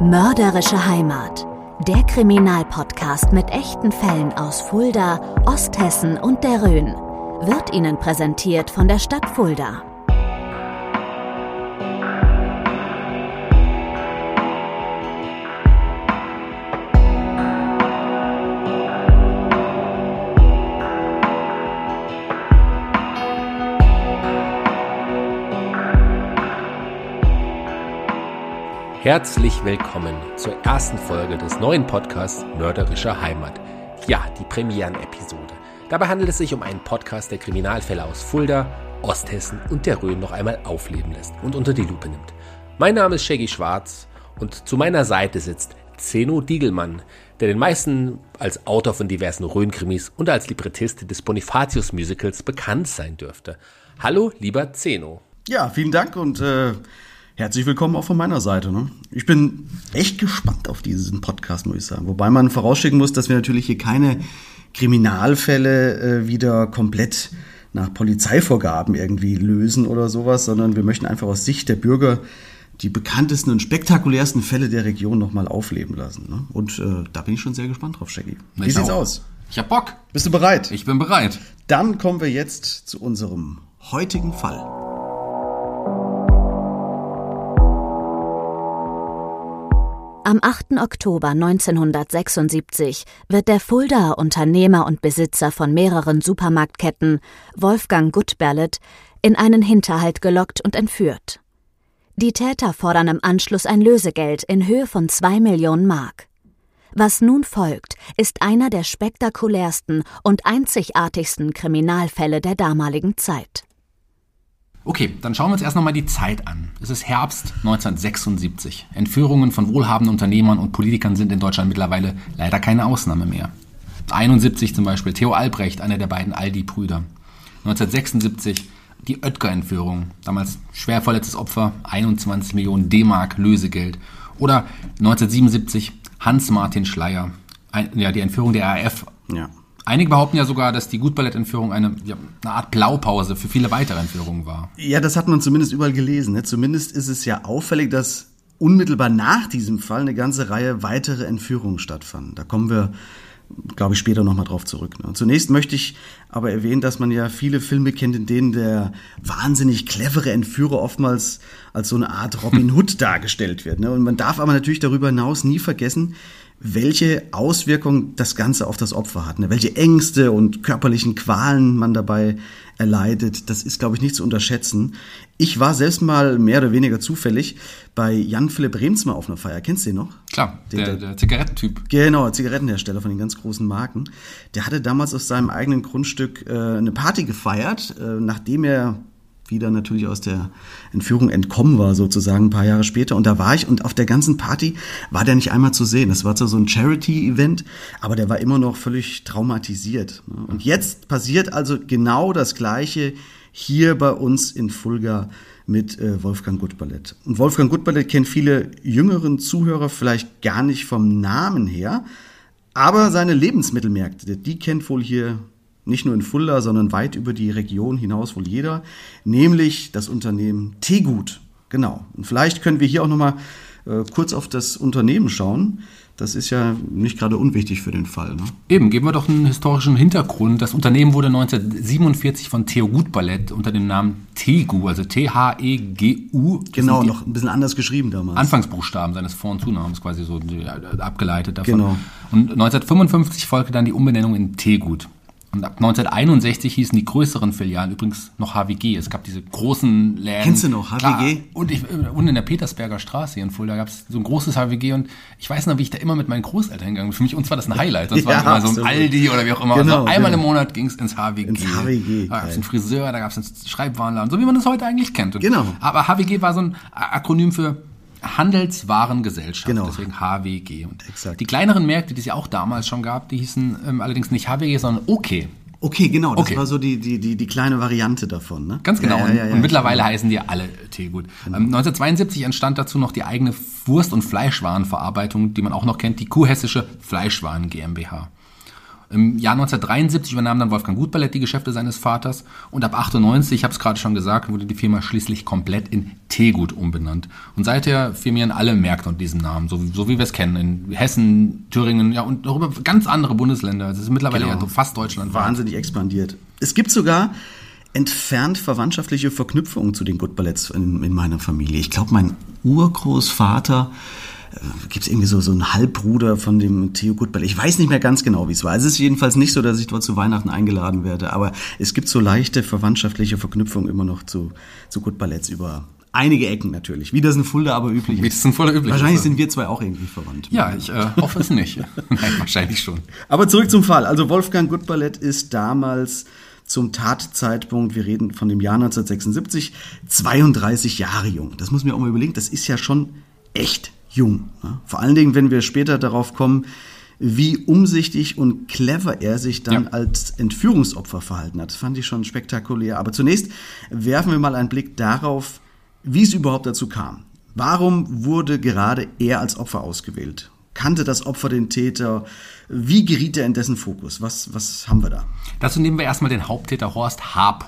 Mörderische Heimat. Der Kriminalpodcast mit echten Fällen aus Fulda, Osthessen und der Rhön wird Ihnen präsentiert von der Stadt Fulda. Herzlich willkommen zur ersten Folge des neuen Podcasts Mörderische Heimat. Ja, die Premieren-Episode. Dabei handelt es sich um einen Podcast, der Kriminalfälle aus Fulda, Osthessen und der Rhön noch einmal aufleben lässt und unter die Lupe nimmt. Mein Name ist Shaggy Schwarz und zu meiner Seite sitzt Zeno Diegelmann, der den meisten als Autor von diversen Rhön-Krimis und als Librettist des Bonifatius-Musicals bekannt sein dürfte. Hallo, lieber Zeno. Ja, vielen Dank und äh, Herzlich willkommen auch von meiner Seite. Ne? Ich bin echt gespannt auf diesen Podcast, muss ich sagen. Wobei man vorausschicken muss, dass wir natürlich hier keine Kriminalfälle äh, wieder komplett nach Polizeivorgaben irgendwie lösen oder sowas, sondern wir möchten einfach aus Sicht der Bürger die bekanntesten und spektakulärsten Fälle der Region nochmal aufleben lassen. Ne? Und äh, da bin ich schon sehr gespannt drauf, Shaggy. Wie ich sieht's auch. aus? Ich hab Bock. Bist du bereit? Ich bin bereit. Dann kommen wir jetzt zu unserem heutigen Fall. Am 8. Oktober 1976 wird der Fuldaer Unternehmer und Besitzer von mehreren Supermarktketten, Wolfgang Gutberlet, in einen Hinterhalt gelockt und entführt. Die Täter fordern im Anschluss ein Lösegeld in Höhe von zwei Millionen Mark. Was nun folgt, ist einer der spektakulärsten und einzigartigsten Kriminalfälle der damaligen Zeit. Okay, dann schauen wir uns erst nochmal die Zeit an. Es ist Herbst 1976. Entführungen von wohlhabenden Unternehmern und Politikern sind in Deutschland mittlerweile leider keine Ausnahme mehr. 71 zum Beispiel Theo Albrecht, einer der beiden Aldi-Brüder. 1976 die Oetker-Entführung, damals schwer verletztes Opfer, 21 Millionen D-Mark Lösegeld. Oder 1977 Hans-Martin Schleier, ein, ja, die Entführung der RAF. Ja. Einige behaupten ja sogar, dass die Gutballettentführung eine, ja, eine Art Blaupause für viele weitere Entführungen war. Ja, das hat man zumindest überall gelesen. Ne? Zumindest ist es ja auffällig, dass unmittelbar nach diesem Fall eine ganze Reihe weitere Entführungen stattfanden. Da kommen wir, glaube ich, später nochmal drauf zurück. Ne? Zunächst möchte ich aber erwähnen, dass man ja viele Filme kennt, in denen der wahnsinnig clevere Entführer oftmals als so eine Art Robin Hood dargestellt wird. Ne? Und man darf aber natürlich darüber hinaus nie vergessen, welche Auswirkungen das Ganze auf das Opfer hat, ne? welche Ängste und körperlichen Qualen man dabei erleidet, das ist, glaube ich, nicht zu unterschätzen. Ich war selbst mal mehr oder weniger zufällig bei Jan Philipp Remsmar auf einer Feier. Kennst du den noch? Klar, der, der, der Zigarettentyp. Genau, Zigarettenhersteller von den ganz großen Marken. Der hatte damals auf seinem eigenen Grundstück äh, eine Party gefeiert, äh, nachdem er wieder natürlich aus der Entführung entkommen war, sozusagen ein paar Jahre später. Und da war ich und auf der ganzen Party war der nicht einmal zu sehen. Das war zwar so ein Charity-Event, aber der war immer noch völlig traumatisiert. Und jetzt passiert also genau das Gleiche hier bei uns in Fulga mit äh, Wolfgang Gutballett. Und Wolfgang Gutballett kennt viele jüngeren Zuhörer vielleicht gar nicht vom Namen her, aber seine Lebensmittelmärkte, die kennt wohl hier nicht nur in Fulda, sondern weit über die Region hinaus wohl jeder, nämlich das Unternehmen Tegut. Genau. Und vielleicht können wir hier auch nochmal äh, kurz auf das Unternehmen schauen. Das ist ja nicht gerade unwichtig für den Fall. Ne? Eben, geben wir doch einen historischen Hintergrund. Das Unternehmen wurde 1947 von Theo Gutballett unter dem Namen Tegu, also T-H-E-G-U. Genau, noch ein bisschen anders geschrieben damals. Anfangsbuchstaben seines Vor- und Zunamens quasi so abgeleitet davon. Genau. Und 1955 folgte dann die Umbenennung in Tegut. Und ab 1961 hießen die größeren Filialen übrigens noch HWG. Es gab diese großen Läden. Kennst du noch HWG? Klar. Und, ich, und in der Petersberger Straße hier in Fulda gab es so ein großes HWG und ich weiß noch, wie ich da immer mit meinen Großeltern hingegangen bin. Für mich uns war das ein Highlight. Sonst Ja, war immer so absolut. ein Aldi oder wie auch immer. Genau, also einmal genau. im Monat ging es ins HWG. Ins HWG, Da gab es einen Friseur, da gab es einen Schreibwarenladen, so wie man das heute eigentlich kennt. Und, Genau. Aber HWG war so ein Akronym für Handelswarengesellschaft. Genau. Deswegen HWG. Und Exakt. die kleineren Märkte, die es ja auch damals schon gab, die hießen ähm, allerdings nicht HWG, sondern OK. Okay, genau. Das Okay. war so die, die, die, die kleine Variante davon. Ne? Ganz genau. Ja, ja, ja, und, mittlerweile heißen die alle Teegut. Ähm, 1972 entstand dazu noch die eigene Wurst- und Fleischwarenverarbeitung, die man auch noch kennt, die Kuhhessische Fleischwaren GmbH. Im Jahr 1973 übernahm dann Wolfgang Gutballett die Geschäfte seines Vaters und ab 98, ich habe es gerade schon gesagt, wurde die Firma schließlich komplett in Teegut umbenannt. Und seither firmieren alle Märkte unter diesem Namen, so, wie- so wie wir es kennen, in Hessen, Thüringen ja, und darüber ganz andere Bundesländer. Es ist mittlerweile Genau. ja fast Deutschland. wahnsinnig expandiert. Es gibt sogar entfernt verwandtschaftliche Verknüpfungen zu den Good Balletts in, in meiner Familie. Ich glaube, mein Urgroßvater gibt es irgendwie so, so einen Halbbruder von dem Theo Goodballett. Ich weiß nicht mehr ganz genau, wie es war. Es ist jedenfalls nicht so, dass ich dort zu Weihnachten eingeladen werde, aber es gibt so leichte verwandtschaftliche Verknüpfungen immer noch zu, zu Good Balletts über einige Ecken natürlich. Wie das in Fulda aber üblich Wie ist. das in Fulda üblich Wahrscheinlich ist. sind wir zwei auch irgendwie verwandt. Ja, ich äh, hoffe es nicht. Nein, wahrscheinlich schon. Aber zurück zum Fall. Also Wolfgang Gutballett ist damals zum Tatzeitpunkt, wir reden von dem Jahr 1976, 32 Jahre jung. Das muss mir auch mal überlegen, das ist ja schon echt jung. Ne? Vor allen Dingen, wenn wir später darauf kommen, wie umsichtig und clever er sich dann Ja. als Entführungsopfer verhalten hat. Das fand ich schon spektakulär. Aber zunächst werfen wir mal einen Blick darauf, wie es überhaupt dazu kam. Warum wurde gerade er als Opfer ausgewählt? Kannte das Opfer den Täter? Wie geriet er in dessen Fokus? Was, was haben wir da? Dazu nehmen wir erstmal den Haupttäter Horst H.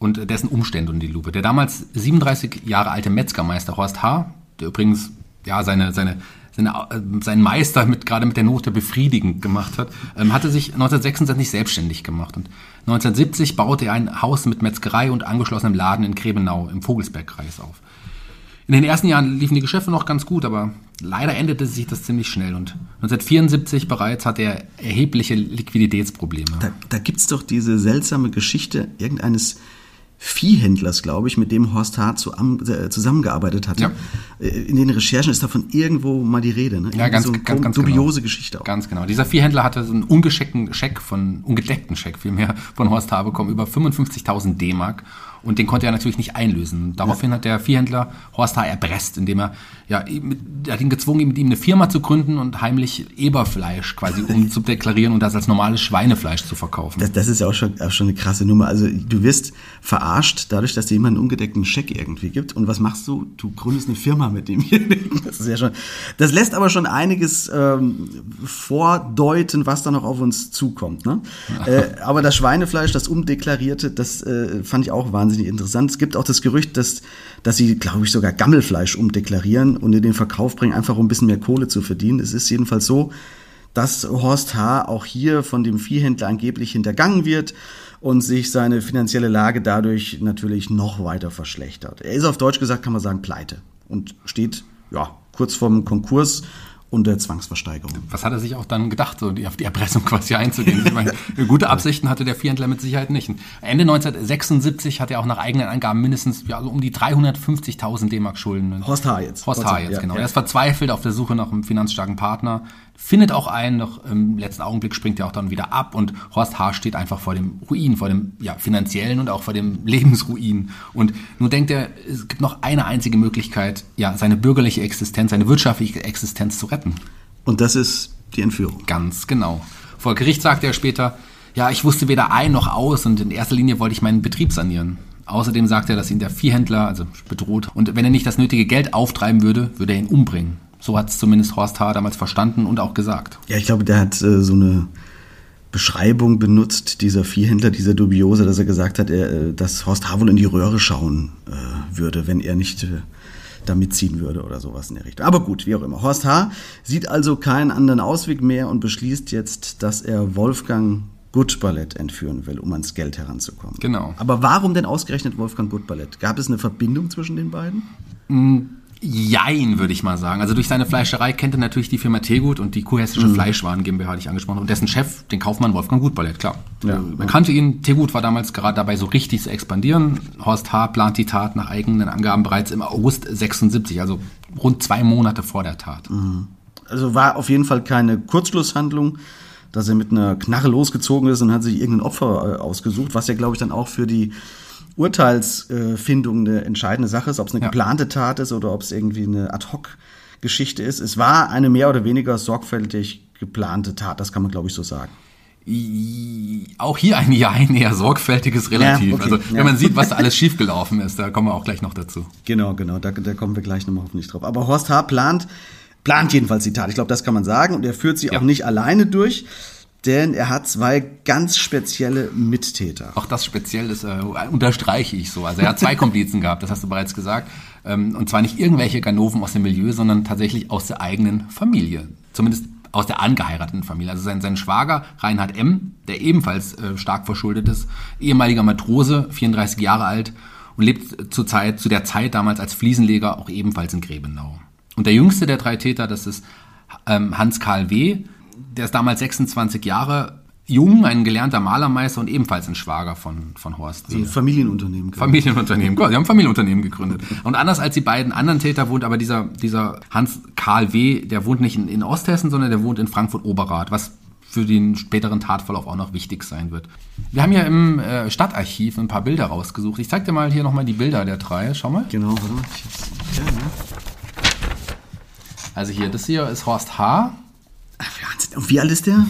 Und dessen Umstände unter die Lupe. Der damals 37 Jahre alte Metzgermeister Horst H., der übrigens ja seine, seine, seine, äh, seinen Meister mit, gerade mit der Note befriedigend gemacht hat, ähm, hatte sich 1966 selbstständig gemacht. Und 1970 baute er ein Haus mit Metzgerei und angeschlossenem Laden in Grebenau im Vogelsbergkreis auf. In den ersten Jahren liefen die Geschäfte noch ganz gut, aber leider endete sich das ziemlich schnell und 1974 bereits hatte er erhebliche Liquiditätsprobleme. Da, da gibt's doch diese seltsame Geschichte irgendeines Viehhändlers, glaube ich, mit dem Horst H. Zu, äh, zusammengearbeitet hatte. Ja. Äh, In den Recherchen ist davon irgendwo mal die Rede. Ne? Ja, ganz, so ganz, ganz dubiose genau. Geschichte auch. Ganz genau. Dieser Viehhändler hatte so einen ungescheckten Scheck von, ungedeckten Scheck vielmehr von Horst H. bekommen, über 55.000 D-Mark. Und den konnte er natürlich nicht einlösen. Daraufhin hat der Viehhändler Horst H. erpresst, indem er, ja, mit- er hat ihn gezwungen, mit ihm eine Firma zu gründen und heimlich Eberfleisch quasi umzudeklarieren und das als normales Schweinefleisch zu verkaufen. Das, das ist ja auch schon, auch schon eine krasse Nummer. Also du wirst verarscht dadurch, dass dir jemand einen ungedeckten Scheck irgendwie gibt. Und was machst du? Du gründest eine Firma mit demjenigen. Das ist ja schon. Das lässt aber schon einiges ähm, vordeuten, was da noch auf uns zukommt. Ne? Äh, aber das Schweinefleisch, das umdeklarierte, das äh, fand ich auch wahnsinnig interessant. Es gibt auch das Gerücht, dass, dass sie, glaube ich, sogar Gammelfleisch umdeklarieren und in den Verkauf bringen, einfach um ein bisschen mehr Kohle zu verdienen. Es ist jedenfalls so, dass Horst H. auch hier von dem Viehhändler angeblich hintergangen wird und sich seine finanzielle Lage dadurch natürlich noch weiter verschlechtert. Er ist auf Deutsch gesagt, kann man sagen, pleite und steht ja kurz vorm Konkurs und der Zwangsversteigerung. Was hat er sich auch dann gedacht, so auf die Erpressung quasi einzugehen? Ich meine, gute Absichten hatte der Viehhändler mit Sicherheit nicht. Ende 1976 hat er auch nach eigenen Angaben mindestens ja, so um die 350.000 D-Mark Schulden. Horst H. jetzt. Horst H. jetzt, Ja, genau. ja. Er ist verzweifelt auf der Suche nach einem finanzstarken Partner, findet auch einen, doch im letzten Augenblick springt er auch dann wieder ab und Horst H. steht einfach vor dem Ruin, vor dem ja, finanziellen und auch vor dem Lebensruin. Und nun denkt er, es gibt noch eine einzige Möglichkeit, ja, seine bürgerliche Existenz, seine wirtschaftliche Existenz zu retten. Und das ist die Entführung. Ganz genau. Vor Gericht sagte er später, ja, ich wusste weder ein noch aus und in erster Linie wollte ich meinen Betrieb sanieren. Außerdem sagte er, dass ihn der Viehhändler, also bedroht, und wenn er nicht das nötige Geld auftreiben würde, würde er ihn umbringen. So hat es zumindest Horst H. damals verstanden und auch gesagt. Ja, ich glaube, der hat äh, so eine Beschreibung benutzt, dieser Viehhändler, dieser Dubiose, dass er gesagt hat, er, äh, dass Horst H. wohl in die Röhre schauen äh, würde, wenn er nicht äh, da mitziehen würde oder sowas in der Richtung. Aber gut, wie auch immer. Horst H. sieht also keinen anderen Ausweg mehr und beschließt jetzt, dass er Wolfgang Gutballett entführen will, um ans Geld heranzukommen. Genau. Aber warum denn ausgerechnet Wolfgang Gutballett? Gab es eine Verbindung zwischen den beiden? Jein, würde ich mal sagen. Also durch seine Fleischerei kennt er natürlich die Firma Tegut und die Kurhessische mhm. Fleischwaren GmbH, die ich angesprochen habe. Und dessen Chef, den Kaufmann Wolfgang Gutballett, klar. Ja. Man kannte ihn. Tegut war damals gerade dabei, so richtig zu expandieren. Horst H. plant die Tat nach eigenen Angaben bereits im August 76, also rund zwei Monate vor der Tat. Mhm. Also war auf jeden Fall keine Kurzschlusshandlung, dass er mit einer Knarre losgezogen ist und hat sich irgendein Opfer äh, ausgesucht, was ja, glaube ich, dann auch für die Urteilsfindung eine entscheidende Sache ist, ob es eine ja. geplante Tat ist oder ob es irgendwie eine Ad-Hoc-Geschichte ist. Es war eine mehr oder weniger sorgfältig geplante Tat, das kann man, glaube ich, so sagen. Auch hier ein Ja, ein eher sorgfältiges Relativ. Ja, okay, also wenn ja. man sieht, was da alles schiefgelaufen ist, da kommen wir auch gleich noch dazu. Genau, genau, da, da kommen wir gleich nochmal hoffentlich drauf. Aber Horst H. plant, plant jedenfalls die Tat. Ich glaube, das kann man sagen. Und er führt sie ja. auch nicht alleine durch denn er hat zwei ganz spezielle Mittäter. Auch das speziell ist, äh, unterstreiche ich so. Also er hat zwei Komplizen gehabt, das hast du bereits gesagt. Ähm, und zwar nicht irgendwelche Ganoven aus dem Milieu, sondern tatsächlich aus der eigenen Familie. Zumindest aus der angeheirateten Familie. Also sein, sein Schwager Reinhard M., der ebenfalls äh, stark verschuldet ist, ehemaliger Matrose, 34 Jahre alt und lebt zur Zeit, zu der Zeit damals als Fliesenleger auch ebenfalls in Grebenau. Und der jüngste der drei Täter, das ist ähm, Hans Karl W., der ist damals 26 Jahre jung, ein gelernter Malermeister und ebenfalls ein Schwager von, von Horst. So ein Familienunternehmen. Familienunternehmen, Sie haben ein Familienunternehmen gegründet. Und anders als die beiden anderen Täter wohnt aber dieser, dieser Hans Karl W., der wohnt nicht in, in Osthessen, sondern der wohnt in Frankfurt-Oberrat, was für den späteren Tatverlauf auch noch wichtig sein wird. Wir haben ja im äh, Stadtarchiv ein paar Bilder rausgesucht. Ich zeig dir mal hier nochmal die Bilder der drei. Schau mal. Genau, warte mal. Also hier, das hier ist Horst H., und wie alt ist der?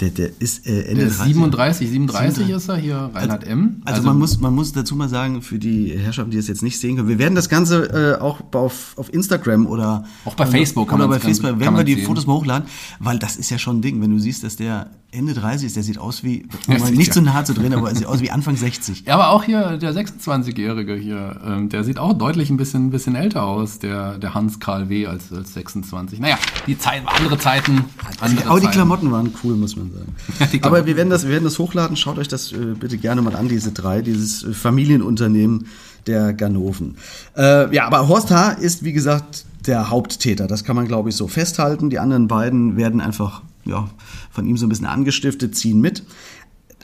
Der, der ist äh, Ende der ist 37, 37 ist er hier, Reinhard also, M. Also, also, man, muss, man muss dazu mal sagen, für die Herrschaften, die es jetzt nicht sehen können, wir werden das Ganze äh, auch auf, auf Instagram oder auch bei Facebook oder bei Facebook werden wir die sehen. Fotos mal hochladen, weil das ist ja schon ein Ding, wenn du siehst, dass der Ende 30 ist, der sieht aus wie, um nicht zu nahe zu drehen, aber er sieht aus wie Anfang 60. Ja, aber auch hier der 26-Jährige hier, ähm, der sieht auch deutlich ein bisschen, ein bisschen älter aus, der, der Hans Karl W. als, als 26. Naja, die Zeit, andere Zeiten. Andere aber die Klamotten waren cool, muss man sagen. aber wir werden das, wir werden das hochladen. Schaut euch das äh, bitte gerne mal an, diese drei, dieses äh, Familienunternehmen der Ganoven. Äh, ja, aber Horst H. ist, wie gesagt, der Haupttäter. Das kann man, glaube ich, so festhalten. Die anderen beiden werden einfach ja, von ihm so ein bisschen angestiftet, ziehen mit.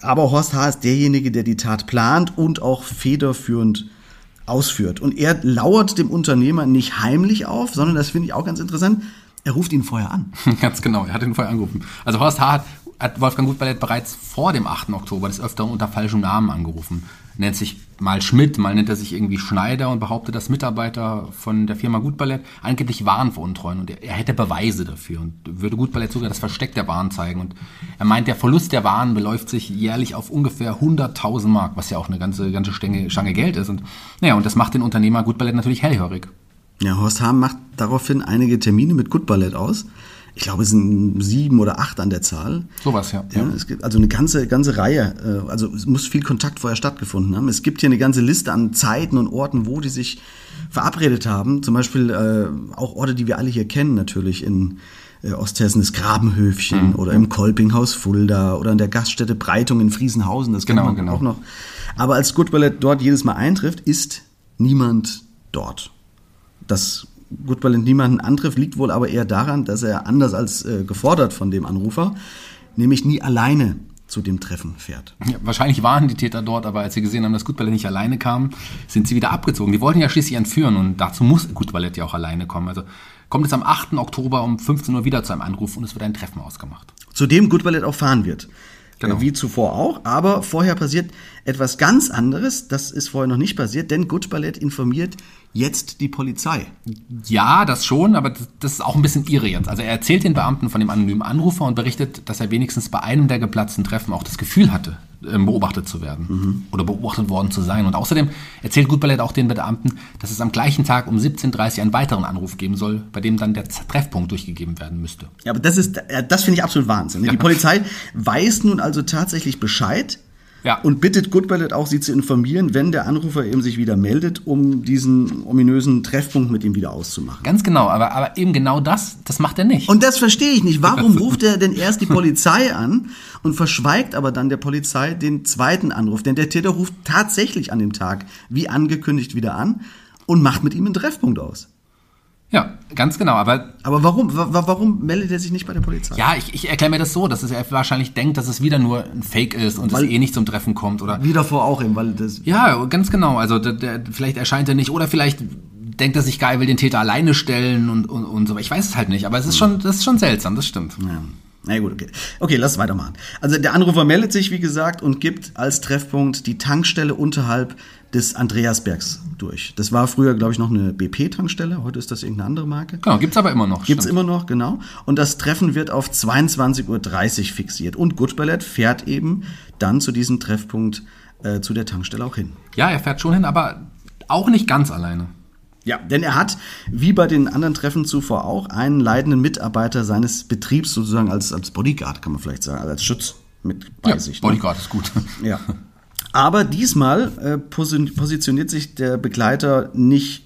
Aber Horst H. ist derjenige, der die Tat plant und auch federführend ausführt. Und er lauert dem Unternehmer nicht heimlich auf, sondern das finde ich auch ganz interessant. Er ruft ihn vorher an. Ganz genau, er hat ihn vorher angerufen. Also Horst H. hat, hat Wolfgang Gutballett bereits vor dem 8. Oktober des Öfteren unter falschem Namen angerufen nennt sich mal Schmidt, mal nennt er sich irgendwie Schneider und behauptet, dass Mitarbeiter von der Firma Gutballett angeblich Waren veruntreuen und er, er hätte Beweise dafür und würde Gutballett sogar das Versteck der Waren zeigen und er meint, der Verlust der Waren beläuft sich jährlich auf ungefähr 100.000 Mark, was ja auch eine ganze, ganze Stange, Stange Geld ist und naja, und das macht den Unternehmer Gutballett natürlich hellhörig. Ja, Horst Hahn macht daraufhin einige Termine mit Gutballett aus ich glaube, es sind sieben oder acht an der Zahl. Sowas, ja. ja. Es gibt also eine ganze, ganze Reihe. Äh, also es muss viel Kontakt vorher stattgefunden haben. Es gibt hier eine ganze Liste an Zeiten und Orten, wo die sich verabredet haben. Zum Beispiel äh, auch Orte, die wir alle hier kennen, natürlich in äh, Osthessen, das Grabenhöfchen mhm. oder im Kolpinghaus Fulda oder in der Gaststätte Breitung in Friesenhausen. Das genau, genau. auch noch. Aber als Goodballet dort jedes Mal eintrifft, ist niemand dort. Das Goodballant niemanden antrifft, liegt wohl aber eher daran, dass er anders als äh, gefordert von dem Anrufer, nämlich nie alleine zu dem Treffen fährt. Ja, wahrscheinlich waren die Täter dort, aber als sie gesehen haben, dass Gutballett nicht alleine kam, sind sie wieder abgezogen. Die wollten ja schließlich entführen und dazu muss Gutballett ja auch alleine kommen. Also kommt es am 8. Oktober um 15 Uhr wieder zu einem Anruf und es wird ein Treffen ausgemacht. Zu dem Gutballett auch fahren wird. Genau. Wie zuvor auch. Aber vorher passiert etwas ganz anderes. Das ist vorher noch nicht passiert, denn Gutballett informiert jetzt die Polizei. Ja, das schon, aber das ist auch ein bisschen irre jetzt. Also er erzählt den Beamten von dem anonymen Anrufer und berichtet, dass er wenigstens bei einem der geplatzten Treffen auch das Gefühl hatte, ähm, beobachtet zu werden mhm. oder beobachtet worden zu sein. Und außerdem erzählt Gutballett auch den Beamten, dass es am gleichen Tag um 17.30 Uhr einen weiteren Anruf geben soll, bei dem dann der Treffpunkt durchgegeben werden müsste. Ja, aber das ist, das finde ich absolut Wahnsinn. Die Polizei weiß nun also tatsächlich Bescheid, ja. Und bittet Goodballet auch, sie zu informieren, wenn der Anrufer eben sich wieder meldet, um diesen ominösen Treffpunkt mit ihm wieder auszumachen. Ganz genau, aber, aber eben genau das, das macht er nicht. Und das verstehe ich nicht. Warum ruft er denn erst die Polizei an und verschweigt aber dann der Polizei den zweiten Anruf? Denn der Täter ruft tatsächlich an dem Tag, wie angekündigt, wieder an und macht mit ihm einen Treffpunkt aus. Ja, ganz genau. Aber, aber warum, warum meldet er sich nicht bei der Polizei? Ja, ich, ich erkläre mir das so, dass er wahrscheinlich denkt, dass es wieder nur ein Fake ist und weil, es eh nicht zum Treffen kommt. Oder wie davor auch eben, weil das. Ja, ganz genau. Also der, der, vielleicht erscheint er nicht oder vielleicht denkt er sich geil, will den Täter alleine stellen und, und, und so. Ich weiß es halt nicht, aber es ist schon, das ist schon seltsam, das stimmt. Ja. Na gut, okay. Okay, lass weitermachen. Also der Anrufer meldet sich, wie gesagt, und gibt als Treffpunkt die Tankstelle unterhalb des Andreasbergs durch. Das war früher, glaube ich, noch eine BP-Tankstelle. Heute ist das irgendeine andere Marke. Genau, gibt's aber immer noch. Gibt's stimmt. immer noch, genau. Und das Treffen wird auf 22.30 Uhr fixiert. Und Gutballett fährt eben dann zu diesem Treffpunkt äh, zu der Tankstelle auch hin. Ja, er fährt schon hin, aber auch nicht ganz alleine. Ja, denn er hat, wie bei den anderen Treffen zuvor auch, einen leitenden Mitarbeiter seines Betriebs sozusagen als, als Bodyguard, kann man vielleicht sagen, als Schutz mit bei ja, sich. Ne? Bodyguard ist gut. Ja. Aber diesmal äh, positioniert sich der Begleiter nicht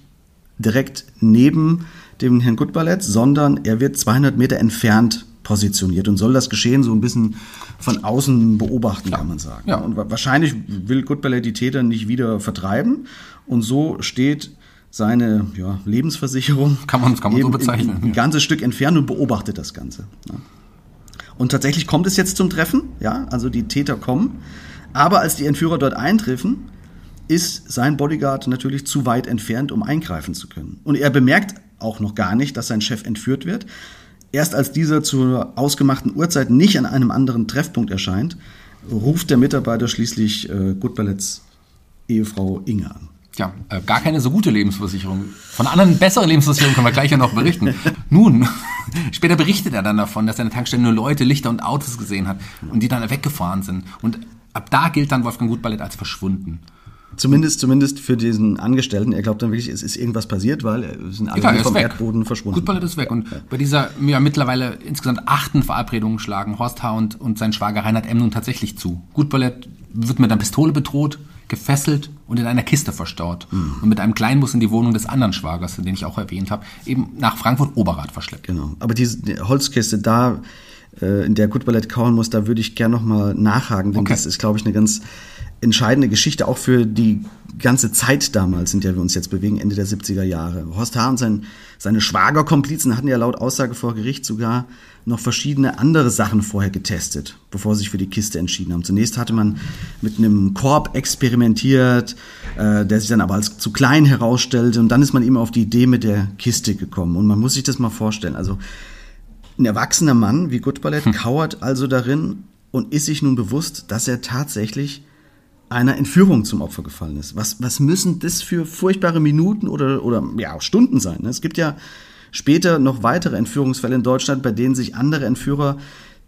direkt neben dem Herrn Gutballett, sondern er wird 200 Meter entfernt positioniert und soll das Geschehen so ein bisschen von außen beobachten, Klar. kann man sagen. Ja. Und wahrscheinlich will Gutballett die Täter nicht wieder vertreiben und so steht seine ja, Lebensversicherung kann man, kann man so bezeichnen. Ein, ein ganzes Stück entfernt und beobachtet das Ganze. Und tatsächlich kommt es jetzt zum Treffen, ja, also die Täter kommen. Aber als die Entführer dort eintreffen, ist sein Bodyguard natürlich zu weit entfernt, um eingreifen zu können. Und er bemerkt auch noch gar nicht, dass sein Chef entführt wird. Erst als dieser zur ausgemachten Uhrzeit nicht an einem anderen Treffpunkt erscheint, ruft der Mitarbeiter schließlich äh, Goodballets Ehefrau Inge an. Ja, äh, gar keine so gute Lebensversicherung. Von anderen besseren Lebensversicherungen können wir gleich ja noch berichten. Nun, später berichtet er dann davon, dass er an der Tankstelle nur Leute, Lichter und Autos gesehen hat und die dann weggefahren sind. Und ab da gilt dann Wolfgang Gutballett als verschwunden. Zumindest, zumindest für diesen Angestellten. Er glaubt dann wirklich, es ist irgendwas passiert, weil er sind alle ja, vom weg. Erdboden verschwunden. Gutballett ist weg. Und ja. bei dieser ja, mittlerweile insgesamt achten Verabredung schlagen Horst H. und, und sein Schwager Reinhard M. nun tatsächlich zu. Gutballett wird mit einer Pistole bedroht, gefesselt und in einer Kiste verstaut mhm. und mit einem Kleinbus in die Wohnung des anderen Schwagers, den ich auch erwähnt habe, eben nach Frankfurt-Oberrad verschleppt. Genau. Aber diese die Holzkiste, da äh, in der Gutballett kauen muss, da würde ich gerne nochmal nachhaken, denn okay. das ist, glaube ich, eine ganz entscheidende Geschichte, auch für die ganze Zeit damals, in der wir uns jetzt bewegen, Ende der 70er Jahre. Horst H. und sein, seine Schwagerkomplizen hatten ja laut Aussage vor Gericht sogar noch verschiedene andere Sachen vorher getestet, bevor sie sich für die Kiste entschieden haben. Zunächst hatte man mit einem Korb experimentiert, äh, der sich dann aber als zu klein herausstellte und dann ist man eben auf die Idee mit der Kiste gekommen. Und man muss sich das mal vorstellen. Also ein erwachsener Mann wie Gutballett hm. kauert also darin und ist sich nun bewusst, dass er tatsächlich einer Entführung zum Opfer gefallen ist. Was, was müssen das für furchtbare Minuten oder, oder ja, Stunden sein? Ne? Es gibt ja später noch weitere Entführungsfälle in Deutschland, bei denen sich andere Entführer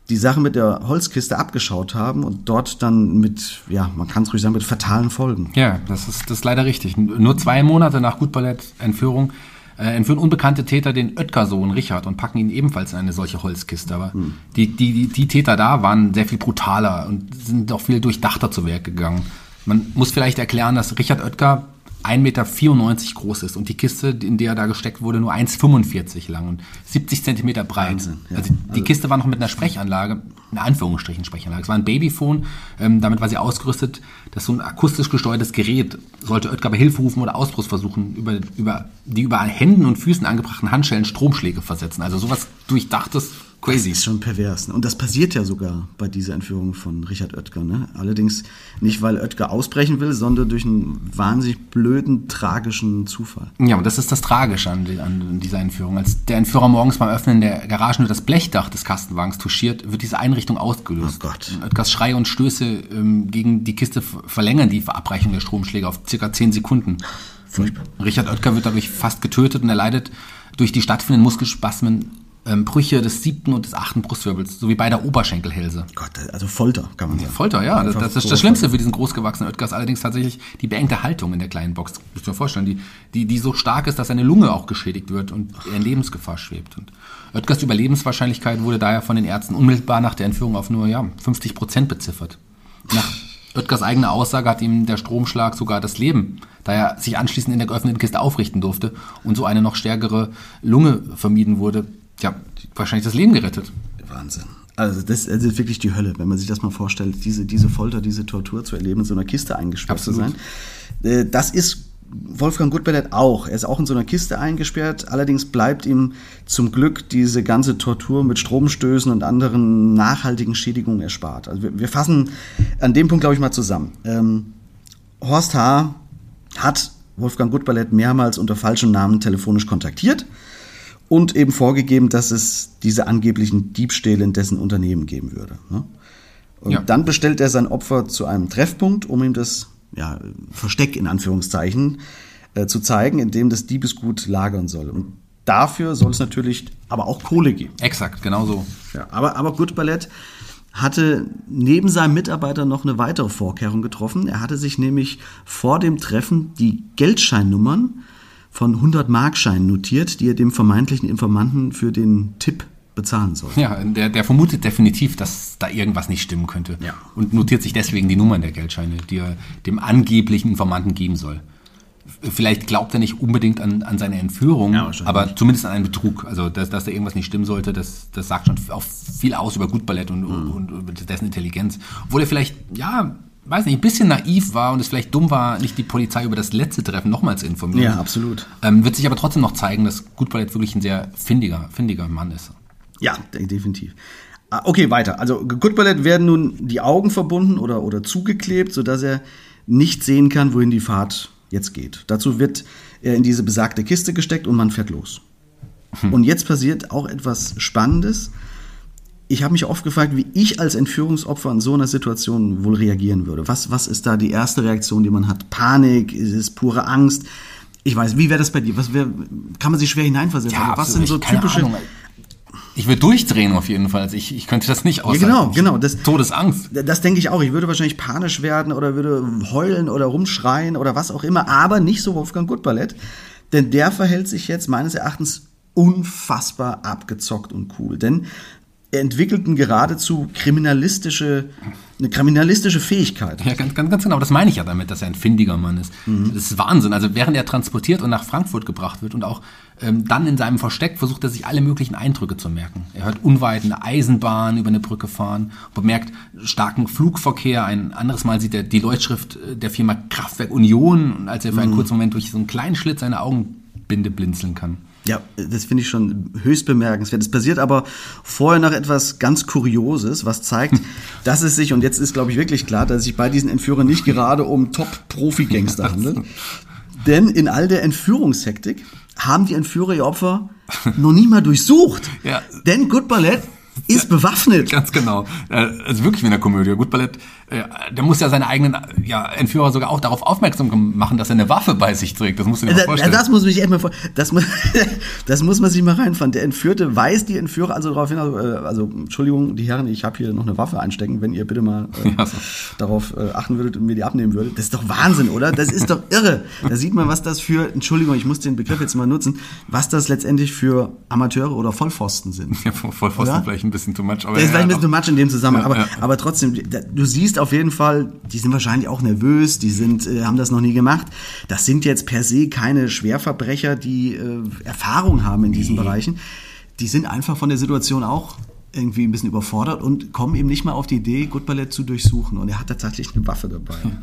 die Sache mit der Holzkiste abgeschaut haben und dort dann mit, ja, man kann es ruhig sagen, mit fatalen Folgen. Ja, das ist, das ist leider richtig. Nur zwei Monate nach Gutballett-Entführung äh, entführen unbekannte Täter den Oetker-Sohn Richard und packen ihn ebenfalls in eine solche Holzkiste. Aber hm. die, die, die, die Täter da waren sehr viel brutaler und sind auch viel durchdachter zu Werk gegangen. Man muss vielleicht erklären, dass Richard Oetker 1,94 Meter groß ist und die Kiste, in der er da gesteckt wurde, nur 1,45 lang und 70 Zentimeter breit. Wahnsinn, ja. Also die also Kiste war noch mit einer Sprechanlage, in Anführungsstrichen Sprechanlage. Es war ein Babyphone, ähm, damit war sie ausgerüstet, dass so ein akustisch gesteuertes Gerät, sollte Oetker bei Hilfe rufen oder Ausbruchsversuchen, über, über die über Händen und Füßen angebrachten Handschellen Stromschläge versetzen. Also sowas durchdachtes Crazy. Das ist schon pervers. Ne? Und das passiert ja sogar bei dieser Entführung von Richard Oetker. Ne? Allerdings nicht, weil Oetker ausbrechen will, sondern durch einen wahnsinnig blöden, tragischen Zufall. Ja, und das ist das Tragische an, an dieser Entführung. Als der Entführer morgens beim Öffnen der Garage nur das Blechdach des Kastenwagens touchiert, wird diese Einrichtung ausgelöst. Oh Gott. Oetkers Schreie und Stöße ähm, gegen die Kiste verlängern die Verabreichung der Stromschläge auf circa 10 Sekunden. Furchtbar. Richard Oetker wird dadurch fast getötet und er leidet durch die stattfindenden Muskelspasmen ähm, Brüche des siebten und des achten Brustwirbels sowie beider Oberschenkelhälse. Gott, also Folter, kann man sagen. Folter, ja. Das, das, ist das Schlimmste für diesen großgewachsenen Oetker ist allerdings tatsächlich die beengte Haltung in der kleinen Box. Muss ich mir vorstellen, die, die, die so stark ist, dass seine Lunge auch geschädigt wird und er in Lebensgefahr schwebt. Und Oetkers Überlebenswahrscheinlichkeit wurde daher von den Ärzten unmittelbar nach der Entführung auf nur ja, 50 Prozent beziffert. Nach Oetkers eigener Aussage hat ihm der Stromschlag sogar das Leben, da er sich anschließend in der geöffneten Kiste aufrichten durfte und so eine noch stärkere Lunge vermieden wurde, ja, wahrscheinlich das Leben gerettet. Wahnsinn. Also das, das ist wirklich die Hölle, wenn man sich das mal vorstellt, diese, diese Folter, diese Tortur zu erleben, in so einer Kiste eingesperrt Absolut. zu sein. Äh, das ist Wolfgang Gutbellett auch. Er ist auch in so einer Kiste eingesperrt. Allerdings bleibt ihm zum Glück diese ganze Tortur mit Stromstößen und anderen nachhaltigen Schädigungen erspart. Also wir, wir fassen an dem Punkt, glaube ich, mal zusammen. Ähm, Horst H. hat Wolfgang Gutballett mehrmals unter falschem Namen telefonisch kontaktiert und eben vorgegeben, dass es diese angeblichen Diebstähle in dessen Unternehmen geben würde. Ne? Und ja. dann bestellt er sein Opfer zu einem Treffpunkt, um ihm das ja, Versteck in Anführungszeichen äh, zu zeigen, in dem das Diebesgut lagern soll. Und dafür soll es natürlich aber auch Kohle geben. Exakt, genau so. Ja, aber, aber Good Ballett hatte neben seinem Mitarbeiter noch eine weitere Vorkehrung getroffen. Er hatte sich nämlich vor dem Treffen die Geldscheinnummern von 100 Markscheinen notiert, die er dem vermeintlichen Informanten für den Tipp bezahlen soll. Ja, der, der vermutet definitiv, dass da irgendwas nicht stimmen könnte. Ja. Und notiert sich deswegen die Nummern der Geldscheine, die er dem angeblichen Informanten geben soll. Vielleicht glaubt er nicht unbedingt an, an seine Entführung, ja, aber zumindest an einen Betrug. Also, dass, dass da irgendwas nicht stimmen sollte, das, das sagt schon auch viel aus über Gutballett und, mhm. und, und dessen Intelligenz. Obwohl er vielleicht, ja, weiß nicht, ein bisschen naiv war und es vielleicht dumm war, nicht die Polizei über das letzte Treffen nochmal zu informieren. Ja, absolut. Ähm, wird sich aber trotzdem noch zeigen, dass Gutballett wirklich ein sehr findiger, findiger Mann ist. Ja, definitiv. Ah, okay, weiter. Also Gutballett werden nun die Augen verbunden oder, oder zugeklebt, sodass er nicht sehen kann, wohin die Fahrt jetzt geht. Dazu wird er in diese besagte Kiste gesteckt und man fährt los. Hm. Und jetzt passiert auch etwas Spannendes ich habe mich oft gefragt, wie ich als Entführungsopfer in so einer Situation wohl reagieren würde. Was, was ist da die erste Reaktion, die man hat? Panik? Ist es pure Angst? Ich weiß, wie wäre das bei dir? Was wär, kann man sich schwer hineinversetzen? Ja, was sind so typische. Ahnung. Ich würde durchdrehen auf jeden Fall. Also ich, ich könnte das nicht aushalten. Ja, genau, genau. Das, Todesangst. Das denke ich auch. Ich würde wahrscheinlich panisch werden oder würde heulen oder rumschreien oder was auch immer, aber nicht so Wolfgang Gutballett. Denn der verhält sich jetzt meines Erachtens unfassbar abgezockt und cool. Denn entwickelten geradezu kriminalistische, eine kriminalistische Fähigkeit. Ja, ganz, ganz, ganz genau. Das meine ich ja damit, dass er ein findiger Mann ist. Mhm. Das ist Wahnsinn. Also während er transportiert und nach Frankfurt gebracht wird und auch ähm, dann in seinem Versteck versucht er sich alle möglichen Eindrücke zu merken. Er hört unweit eine Eisenbahn über eine Brücke fahren, bemerkt starken Flugverkehr. Ein anderes Mal sieht er die Leuchtschrift äh, der Firma Kraftwerk Union und als er für einen mhm. kurzen Moment durch so einen kleinen Schlitz seine Augenbinde blinzeln kann. Ja, das finde ich schon höchst bemerkenswert. Es passiert aber vorher noch etwas ganz Kurioses, was zeigt, dass es sich, und jetzt ist, glaube ich, wirklich klar, dass es sich bei diesen Entführern nicht gerade um Top-Profi-Gangster handelt. Denn in all der Entführungshektik haben die Entführer ihr Opfer noch nie mal durchsucht. Ja. Denn Good Ballett ist bewaffnet. Ganz genau. Also wirklich wie in der Komödie. Gut, Ballett, äh, der muss ja seine eigenen ja, Entführer sogar auch darauf aufmerksam machen, dass er eine Waffe bei sich trägt. Das musst du dir mal vorstellen. Das muss man sich echt mal vor das, das muss man sich mal reinfahren. Der Entführte weiß die Entführer also darauf hin, also, äh, also Entschuldigung, die Herren, ich habe hier noch eine Waffe einstecken, wenn ihr bitte mal äh, ja, so. darauf äh, achten würdet und mir die abnehmen würdet. Das ist doch Wahnsinn, oder? Das ist doch irre. Da sieht man, was das für, Entschuldigung, ich muss den Begriff jetzt mal nutzen, was das letztendlich für Amateure oder Vollpfosten sind. Ja, Vollpfosten oder? vielleicht ein bisschen too much. Aber das ist vielleicht ein bisschen too much in dem Zusammenhang, aber, ja. aber trotzdem, du siehst auf jeden Fall, die sind wahrscheinlich auch nervös, die sind, äh, haben das noch nie gemacht. Das sind jetzt per se keine Schwerverbrecher, die äh, Erfahrung haben in diesen nee. Bereichen. Die sind einfach von der Situation auch irgendwie ein bisschen überfordert und kommen eben nicht mal auf die Idee, Gutballett zu durchsuchen. Und er hat tatsächlich eine Waffe dabei. Hm.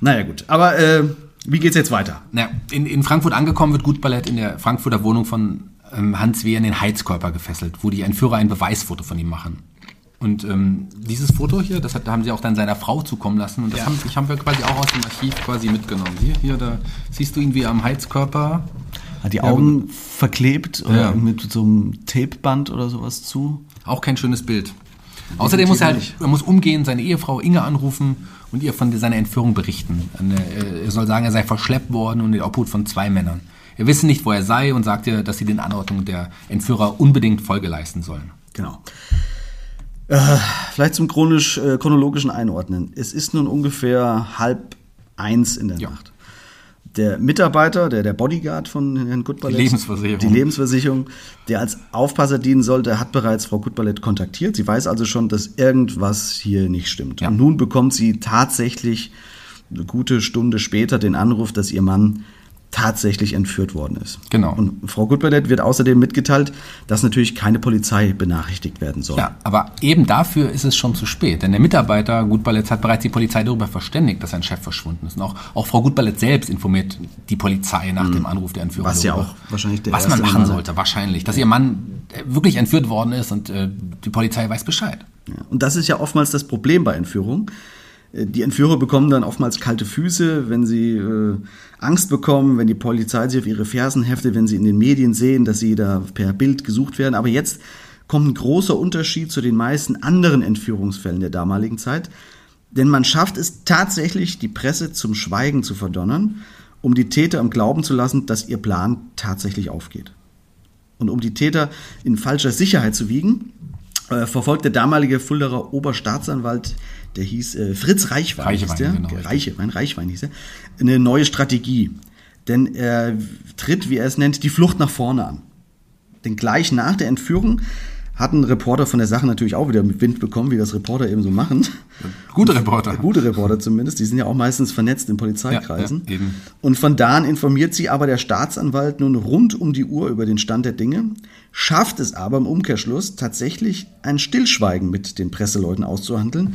Naja, gut. Aber äh, wie geht's jetzt weiter? Na, in, in Frankfurt angekommen wird Gutballett in der Frankfurter Wohnung von ähm, Hans Wehr in den Heizkörper gefesselt, wo die Entführer ein Beweisfoto von ihm machen. Und ähm, dieses Foto hier, das hat, haben sie auch dann seiner Frau zukommen lassen. Und das ja. haben, ich haben wir quasi auch aus dem Archiv quasi mitgenommen. Hier, hier, da siehst du ihn wie am Heizkörper. Hat die Augen ja, verklebt oder ja. mit so einem Tapeband oder sowas zu? Auch kein schönes Bild. Außerdem muss er halt, er muss umgehend seine Ehefrau Inge anrufen und ihr von seiner Entführung berichten. Er soll sagen, er sei verschleppt worden und in der Obhut von zwei Männern. Er wisse nicht, wo er sei und sagte, dass sie den Anordnungen der Entführer unbedingt Folge leisten sollen. Genau. Äh, vielleicht zum chronisch, äh, chronologischen Einordnen. Es ist nun ungefähr halb eins in der ja. Nacht. Der Mitarbeiter, der, der Bodyguard von Herrn Gutballett, die Lebensversicherung. die Lebensversicherung, der als Aufpasser dienen sollte, hat bereits Frau Gutballett kontaktiert. Sie weiß also schon, dass irgendwas hier nicht stimmt. Ja. Und nun bekommt sie tatsächlich eine gute Stunde später den Anruf, dass ihr Mann tatsächlich entführt worden ist. Genau. Und Frau Gutballett wird außerdem mitgeteilt, dass natürlich keine Polizei benachrichtigt werden soll. Ja, aber eben dafür ist es schon zu spät. Denn der Mitarbeiter Gutballett hat bereits die Polizei darüber verständigt, dass sein Chef verschwunden ist. Und auch, auch Frau Gutballett selbst informiert die Polizei nach mhm. dem Anruf der Entführung. Was ja auch wahrscheinlich der Was man machen Mann sollte, wahrscheinlich. Dass ihr Mann wirklich entführt worden ist und äh, die Polizei weiß Bescheid. Ja. Und das ist ja oftmals das Problem bei Entführungen die Entführer bekommen dann oftmals kalte Füße, wenn sie äh, Angst bekommen, wenn die Polizei sich auf ihre Fersen heftet, wenn sie in den Medien sehen, dass sie da per Bild gesucht werden. Aber jetzt kommt ein großer Unterschied zu den meisten anderen Entführungsfällen der damaligen Zeit. Denn man schafft es tatsächlich, die Presse zum Schweigen zu verdonnern, um die Täter im Glauben zu lassen, dass ihr Plan tatsächlich aufgeht. Und um die Täter in falscher Sicherheit zu wiegen, äh, verfolgt der damalige Fulderer Oberstaatsanwalt der hieß äh, Fritz Reichwein. Reichwein, der, genau. Reichwein, Reichwein hieß er. Eine neue Strategie. Denn er tritt, wie er es nennt, die Flucht nach vorne an. Denn gleich nach der Entführung hat ein Reporter von der Sache natürlich auch wieder mit Wind bekommen, wie das Reporter eben so machen. Gute Reporter. Gute Reporter zumindest. Die sind ja auch meistens vernetzt in Polizeikreisen. Ja, ja, und von da an informiert sie aber der Staatsanwalt nun rund um die Uhr über den Stand der Dinge, schafft es aber im Umkehrschluss tatsächlich ein Stillschweigen mit den Presseleuten auszuhandeln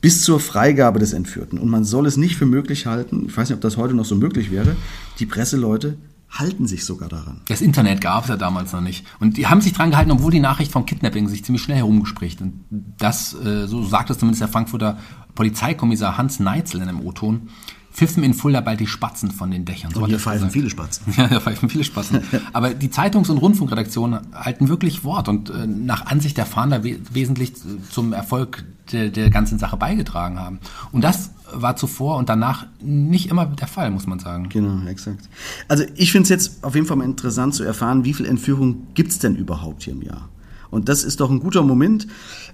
bis zur Freigabe des Entführten. Und man soll es nicht für möglich halten, ich weiß nicht, ob das heute noch so möglich wäre, die Presseleute halten sich sogar daran. Das Internet gab es ja damals noch nicht. Und die haben sich dran gehalten, obwohl die Nachricht vom Kidnapping sich ziemlich schnell herumgespricht. Und das, äh, so sagt es zumindest der Frankfurter Polizeikommissar Hans Neitzel in einem O-Ton, pfiffen in Fulda bald die Spatzen von den Dächern. So und hier pfeifen gesagt. viele Spatzen. Ja, hier pfeifen viele Spatzen. Aber die Zeitungs- und Rundfunkredaktionen halten wirklich Wort und äh, nach Ansicht der Fahnder we wesentlich zum Erfolg der, der ganzen Sache beigetragen haben. Und das war zuvor und danach nicht immer der Fall, muss man sagen. Genau, exakt. Also ich finde es jetzt auf jeden Fall mal interessant zu erfahren, wie viel Entführung gibt es denn überhaupt hier im Jahr? Und das ist doch ein guter Moment,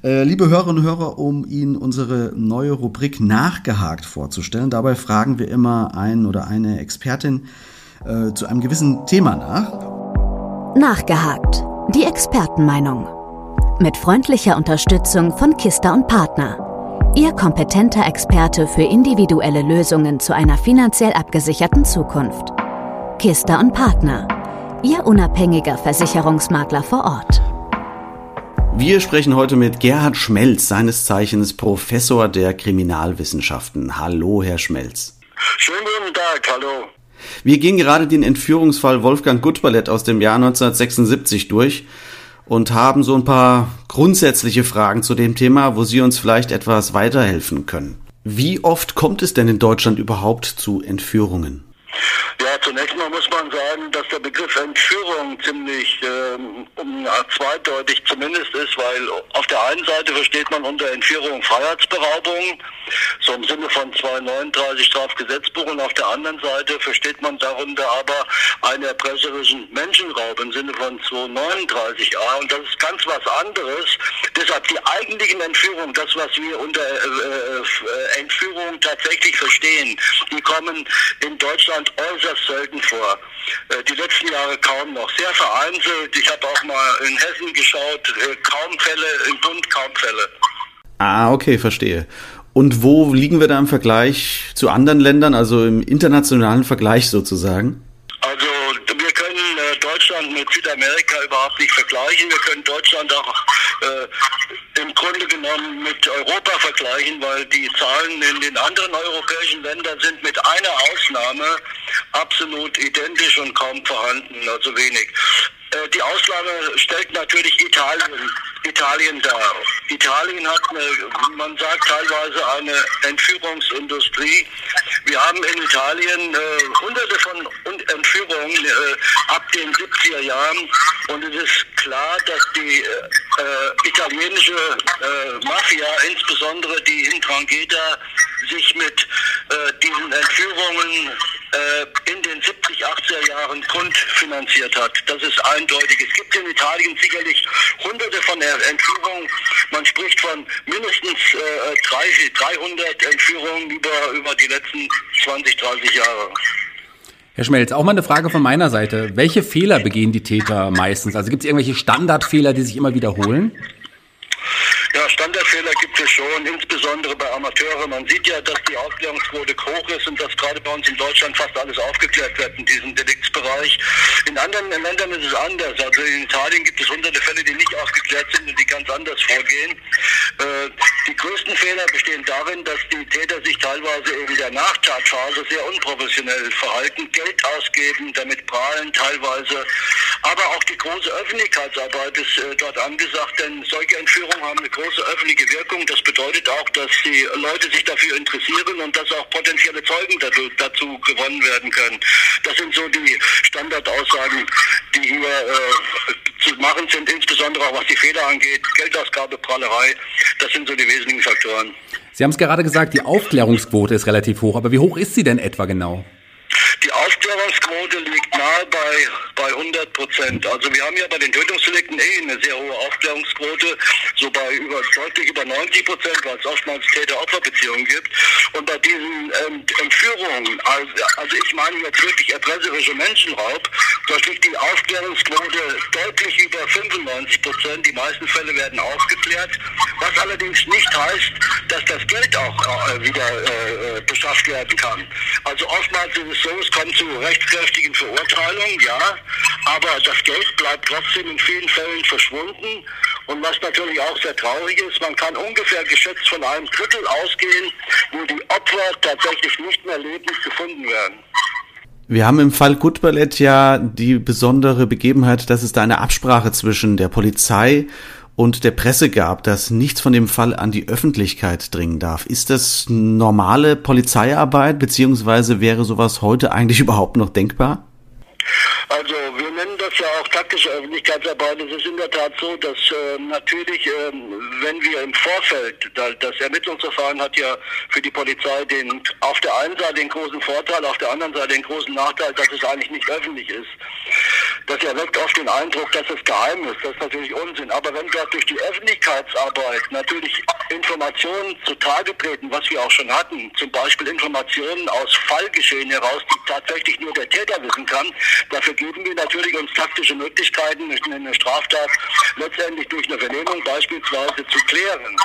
äh, liebe Hörerinnen und Hörer, um Ihnen unsere neue Rubrik Nachgehakt vorzustellen. Dabei fragen wir immer einen oder eine Expertin äh, zu einem gewissen Thema nach. Nachgehakt. Die Expertenmeinung. Mit freundlicher Unterstützung von Kista und Partner. Ihr kompetenter Experte für individuelle Lösungen zu einer finanziell abgesicherten Zukunft. Kista und Partner. Ihr unabhängiger Versicherungsmakler vor Ort. Wir sprechen heute mit Gerhard Schmelz, seines Zeichens Professor der Kriminalwissenschaften. Hallo, Herr Schmelz. Schönen guten Tag, hallo. Wir gehen gerade den Entführungsfall Wolfgang Gutballett aus dem Jahr 1976 durch und haben so ein paar grundsätzliche Fragen zu dem Thema, wo Sie uns vielleicht etwas weiterhelfen können. Wie oft kommt es denn in Deutschland überhaupt zu Entführungen? Ja, zunächst mal muss man sagen, dass der Begriff Entführung ziemlich ähm, zweideutig zumindest ist, weil auf der einen Seite versteht man unter Entführung Freiheitsberaubung, so im Sinne von 239 Strafgesetzbuch, und auf der anderen Seite versteht man darunter aber einen erpresserischen Menschenraub im Sinne von 239a, und das ist ganz was anderes. Deshalb die eigentlichen Entführungen, das, was wir unter äh, äh, Entführung tatsächlich verstehen, die kommen in Deutschland äußerst selten vor. Äh, die letzten Jahre kaum noch. Sehr vereinzelt. Ich habe auch mal in Hessen geschaut. Äh, kaum Fälle, im Bund kaum Fälle. Ah, okay, verstehe. Und wo liegen wir da im Vergleich zu anderen Ländern, also im internationalen Vergleich sozusagen? Also wir können äh, Deutschland mit Südamerika überhaupt nicht vergleichen. Wir können Deutschland auch äh, im Grunde genommen mit Europa vergleichen, weil die Zahlen in den anderen europäischen Ländern sind mit einer Ausnahme absolut identisch und kaum vorhanden, also wenig. Äh, die Ausnahme stellt natürlich Italien, Italien dar. Italien hat, eine, man sagt teilweise eine Entführungsindustrie. Wir haben in Italien äh, hunderte von Entführungen äh, ab den 70er Jahren und es ist klar, dass die äh, italienische äh, Mafia, insbesondere die in Drangheta, sich mit äh, diesen Entführungen äh, in den 70, 80er Jahren grundfinanziert hat. Das ist eindeutig. Es gibt in Italien sicherlich hunderte von Entführungen. Man spricht von mindestens äh, 300 Entführungen über, über die letzten 20, 30 Jahre. Herr Schmelz, auch mal eine Frage von meiner Seite. Welche Fehler begehen die Täter meistens? Also gibt es irgendwelche Standardfehler, die sich immer wiederholen? Ja, Standardfehler gibt es schon, insbesondere bei Amateuren. Man sieht ja, dass die Aufklärungsquote hoch ist und dass gerade bei uns in Deutschland fast alles aufgeklärt wird in diesem Deliktsbereich. In anderen Ländern ist es anders. Also in Italien gibt es hunderte Fälle, die nicht aufgeklärt sind und die ganz anders vorgehen. Äh, die größten Fehler bestehen darin, dass die Täter sich teilweise in der Nachtatphase sehr unprofessionell verhalten, Geld ausgeben, damit prahlen teilweise. Aber auch die große Öffentlichkeitsarbeit ist äh, dort angesagt, denn solche Entführungen haben eine große öffentliche Wirkung. Das bedeutet auch, dass die Leute sich dafür interessieren und dass auch potenzielle Zeugen dazu, dazu gewonnen werden können. Das sind so die Standardaussagen, die hier äh, zu machen sind, insbesondere auch was die Fehler angeht, Geldausgabe, Prahlerei. Das sind so die wesentlichen Faktoren. Sie haben es gerade gesagt, die Aufklärungsquote ist relativ hoch, aber wie hoch ist sie denn etwa genau? Die Aufklärungsquote liegt nahe bei, bei 100 Prozent. Also wir haben ja bei den Tötungsdelikten eh eine sehr hohe Aufklärungsquote, so bei über, deutlich über 90 Prozent, weil es oftmals Täter-Opfer-Beziehungen gibt. Und bei diesen ähm, Entführungen, also, also ich meine jetzt wirklich erpresserische Menschenraub, da liegt die Aufklärungsquote deutlich über 95 Prozent. Die meisten Fälle werden aufgeklärt, was allerdings nicht heißt, dass das Geld auch äh, wieder äh, beschafft werden kann. Also oftmals ist es so, es kommt zu rechtskräftigen Verurteilungen, ja, aber das Geld bleibt trotzdem in vielen Fällen verschwunden. Und was natürlich auch sehr traurig ist, man kann ungefähr geschätzt von einem Drittel ausgehen, wo die Opfer tatsächlich nicht mehr lebend gefunden werden. Wir haben im Fall Gutballett ja die besondere Begebenheit, dass es da eine Absprache zwischen der Polizei und der Presse gab, dass nichts von dem Fall an die Öffentlichkeit dringen darf. Ist das normale Polizeiarbeit, beziehungsweise wäre sowas heute eigentlich überhaupt noch denkbar? Also wir nennen das ja auch taktische Öffentlichkeitsarbeit. Es ist in der Tat so, dass äh, natürlich, äh, wenn wir im Vorfeld, das Ermittlungsverfahren hat ja für die Polizei den auf der einen Seite den großen Vorteil, auf der anderen Seite den großen Nachteil, dass es eigentlich nicht öffentlich ist. Das erweckt oft den Eindruck, dass es geheim ist. Das ist natürlich Unsinn. Aber wenn dort durch die Öffentlichkeitsarbeit natürlich Informationen zutage treten, was wir auch schon hatten, zum Beispiel Informationen aus Fallgeschehen heraus, die tatsächlich nur der Täter wissen kann, dafür geben wir natürlich uns taktische Möglichkeiten, eine Straftat letztendlich durch eine Vernehmung beispielsweise zu klären.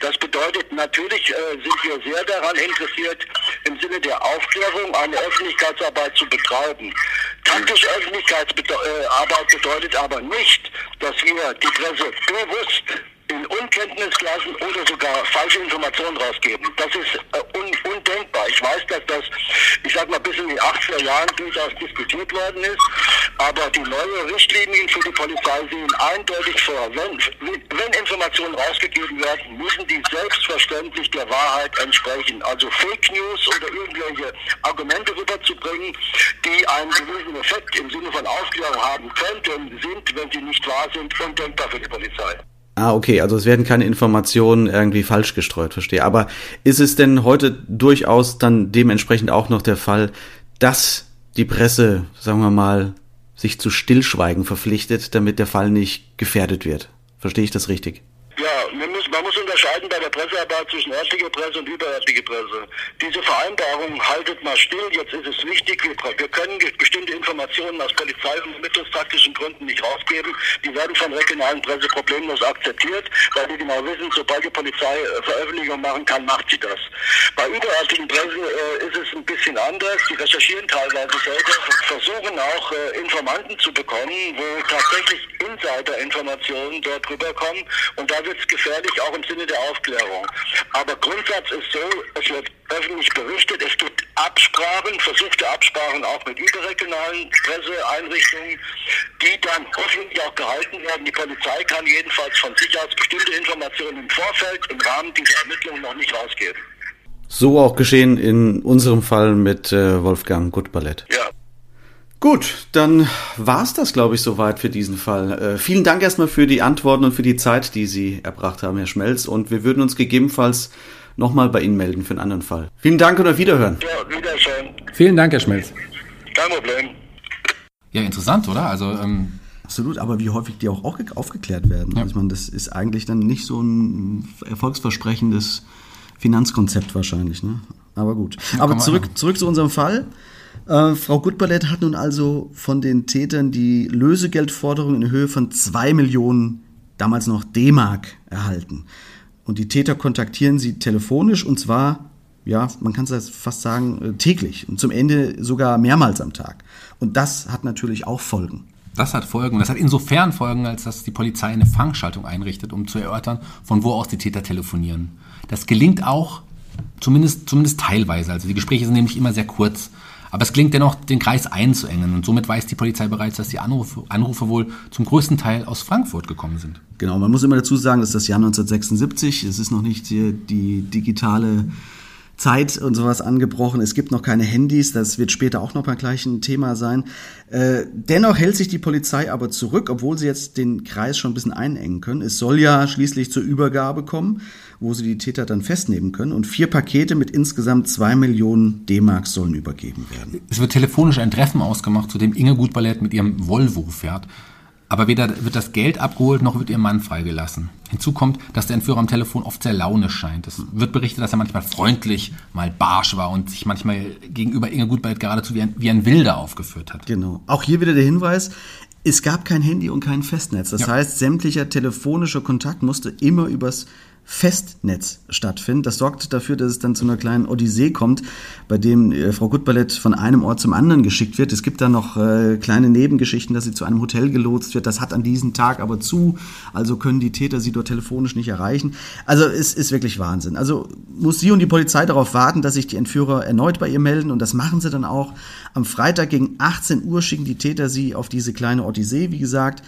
Das bedeutet, natürlich äh, sind wir sehr daran interessiert, im Sinne der Aufklärung eine Öffentlichkeitsarbeit zu betreiben. Taktische Öffentlichkeitsarbeit bedeutet aber nicht, dass wir die Presse bewusst in Unkenntnis lassen oder sogar falsche Informationen rausgeben. Das ist äh, un undenkbar. Ich weiß, dass das, ich sag mal, bis in den 80er Jahren durchaus diskutiert worden ist, aber die neuen Richtlinien für die Polizei sehen eindeutig vor. Wenn, wenn Informationen rausgegeben werden, müssen die selbstverständlich der Wahrheit entsprechen. Also Fake News oder irgendwelche Argumente rüberzubringen, die einen gewissen Effekt im Sinne von Aufklärung haben könnten, sind, wenn sie nicht wahr sind, undenkbar für die Polizei. Ah, okay, also es werden keine Informationen irgendwie falsch gestreut, verstehe. Aber ist es denn heute durchaus dann dementsprechend auch noch der Fall, dass die Presse, sagen wir mal, sich zu Stillschweigen verpflichtet, damit der Fall nicht gefährdet wird? Verstehe ich das richtig? Ja, man muss, man muss unterscheiden bei der Pressearbeit zwischen örtlicher Presse und überörtlicher Presse. Diese Vereinbarung haltet mal still, jetzt ist es wichtig, wir, wir können bestimmte Informationen aus Polizei- und ermittlungstaktischen Gründen nicht rausgeben. Die werden von regionalen Presse problemlos akzeptiert, weil die genau wissen, sobald die Polizei äh, Veröffentlichungen machen kann, macht sie das. Bei überörtlichen Presse äh, ist es ein bisschen anders. Die recherchieren teilweise selber, versuchen auch äh, Informanten zu bekommen, wo tatsächlich Insider-Informationen dort rüberkommen und da wird es gefährlich, auch im Sinne der Aufklärung. Aber Grundsatz ist so, es wird öffentlich berichtet, es gibt Absprachen, versuchte Absprachen auch mit überregionalen Presseeinrichtungen, die dann hoffentlich auch gehalten werden. Die Polizei kann jedenfalls von sich aus bestimmte Informationen im Vorfeld im Rahmen dieser Ermittlungen noch nicht rausgeben. So auch geschehen in unserem Fall mit äh, Wolfgang Gutballett. Ja. Gut, dann war's das, glaube ich, soweit für diesen Fall. Äh, vielen Dank erstmal für die Antworten und für die Zeit, die Sie erbracht haben, Herr Schmelz. Und wir würden uns gegebenenfalls nochmal bei Ihnen melden für einen anderen Fall. Vielen Dank und auf Wiederhören. Ja, Wiedersehen. Vielen Dank, Herr Schmelz. Kein Problem. Ja, interessant, oder? Also, ähm, Absolut, aber wie häufig die auch aufge- aufgeklärt werden. Ja. Also ich meine, das ist eigentlich dann nicht so ein erfolgsversprechendes Finanzkonzept wahrscheinlich. Ne? Aber gut. aber man zurück, zurück zu unserem Fall. Äh, Frau Gutballett hat nun also von den Tätern die Lösegeldforderung in Höhe von 2 Millionen, damals noch D-Mark, erhalten. Und die Täter kontaktieren sie telefonisch und zwar, ja, man kann es fast sagen, äh, täglich und zum Ende sogar mehrmals am Tag. Und das hat natürlich auch Folgen. das hat Folgen. Das hat insofern Folgen, als dass die Polizei eine Fangschaltung einrichtet, um zu erörtern, von wo aus die Täter telefonieren. Das gelingt auch, zumindest, zumindest teilweise. Also die Gespräche sind nämlich immer sehr kurz. Aber es gelingt dennoch, den Kreis einzuengen. Und somit weiß die Polizei bereits, dass die Anrufe, Anrufe wohl zum größten Teil aus Frankfurt gekommen sind. Genau, man muss immer dazu sagen, das ist das Jahr 1976. Es ist noch nicht hier die digitale Zeit und sowas angebrochen. Es gibt noch keine Handys. Das wird später auch noch mal gleich ein Thema sein. Äh, dennoch hält sich die Polizei aber zurück, obwohl sie jetzt den Kreis schon ein bisschen einengen können. Es soll ja schließlich zur Übergabe kommen, wo sie die Täter dann festnehmen können. Und vier Pakete mit insgesamt zwei Millionen D-Mark sollen übergeben werden. Es wird telefonisch ein Treffen ausgemacht, zu dem Inge Gutballett mit ihrem Volvo fährt. Aber weder wird das Geld abgeholt, noch wird ihr Mann freigelassen. Hinzu kommt, dass der Entführer am Telefon oft sehr launisch scheint. Es wird berichtet, dass er manchmal freundlich, mal barsch war und sich manchmal gegenüber Inge Gutballett geradezu wie ein, wie ein Wilder aufgeführt hat. Genau. Auch hier wieder der Hinweis, es gab kein Handy und kein Festnetz. Das Ja. heißt, sämtlicher telefonischer Kontakt musste immer übers Festnetz stattfinden. Das sorgt dafür, dass es dann zu einer kleinen Odyssee kommt, bei dem äh, Frau Gutballett von einem Ort zum anderen geschickt wird. Es gibt dann noch äh, kleine Nebengeschichten, dass sie zu einem Hotel gelotst wird. Das hat an diesem Tag aber zu, also können die Täter sie dort telefonisch nicht erreichen. Also es ist wirklich Wahnsinn. Also muss sie und die Polizei darauf warten, dass sich die Entführer erneut bei ihr melden und das machen sie dann auch. Am Freitag gegen 18 Uhr schicken die Täter sie auf diese kleine Odyssee, wie gesagt.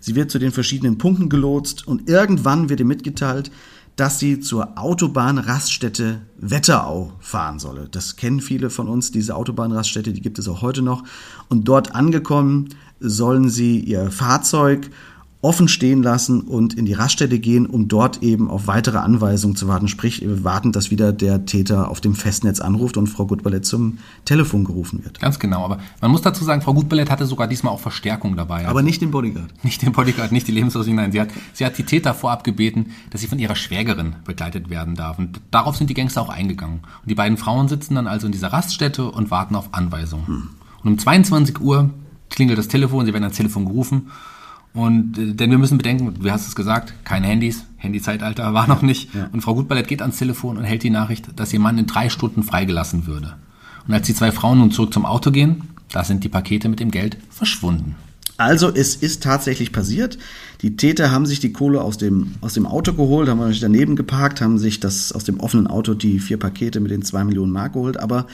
Sie wird zu den verschiedenen Punkten gelotst und irgendwann wird ihr mitgeteilt, dass sie zur Autobahnraststätte Wetterau fahren solle. Das kennen viele von uns, diese Autobahnraststätte, die gibt es auch heute noch. Und dort angekommen sollen sie ihr Fahrzeug offen stehen lassen und in die Raststätte gehen, um dort eben auf weitere Anweisungen zu warten. Sprich, wir warten, dass wieder der Täter auf dem Festnetz anruft und Frau Gutballett zum Telefon gerufen wird. Ganz genau. Aber man muss dazu sagen, Frau Gutballett hatte sogar diesmal auch Verstärkung dabei. Aber nicht den Bodyguard. Nicht den Bodyguard, nicht die Lebensversicherung, nein. Sie hat, sie hat die Täter vorab gebeten, dass sie von ihrer Schwägerin begleitet werden darf. Und darauf sind die Gangster auch eingegangen. Und die beiden Frauen sitzen dann also in dieser Raststätte und warten auf Anweisungen. Und um 22 Uhr klingelt das Telefon, sie werden ans Telefon gerufen. Und äh, denn wir müssen bedenken, du hast es gesagt, keine Handys, Handyzeitalter war noch nicht. Und Frau Gutballett geht ans Telefon und hält die Nachricht, dass ihr Mann in drei Stunden freigelassen würde. Und als die zwei Frauen nun zurück zum Auto gehen, da sind die Pakete mit dem Geld verschwunden. Also es ist tatsächlich passiert. Die Täter haben sich die Kohle aus dem, aus dem Auto geholt, haben sich daneben geparkt, haben sich das aus dem offenen Auto die vier Pakete mit den zwei Millionen Mark geholt. Aber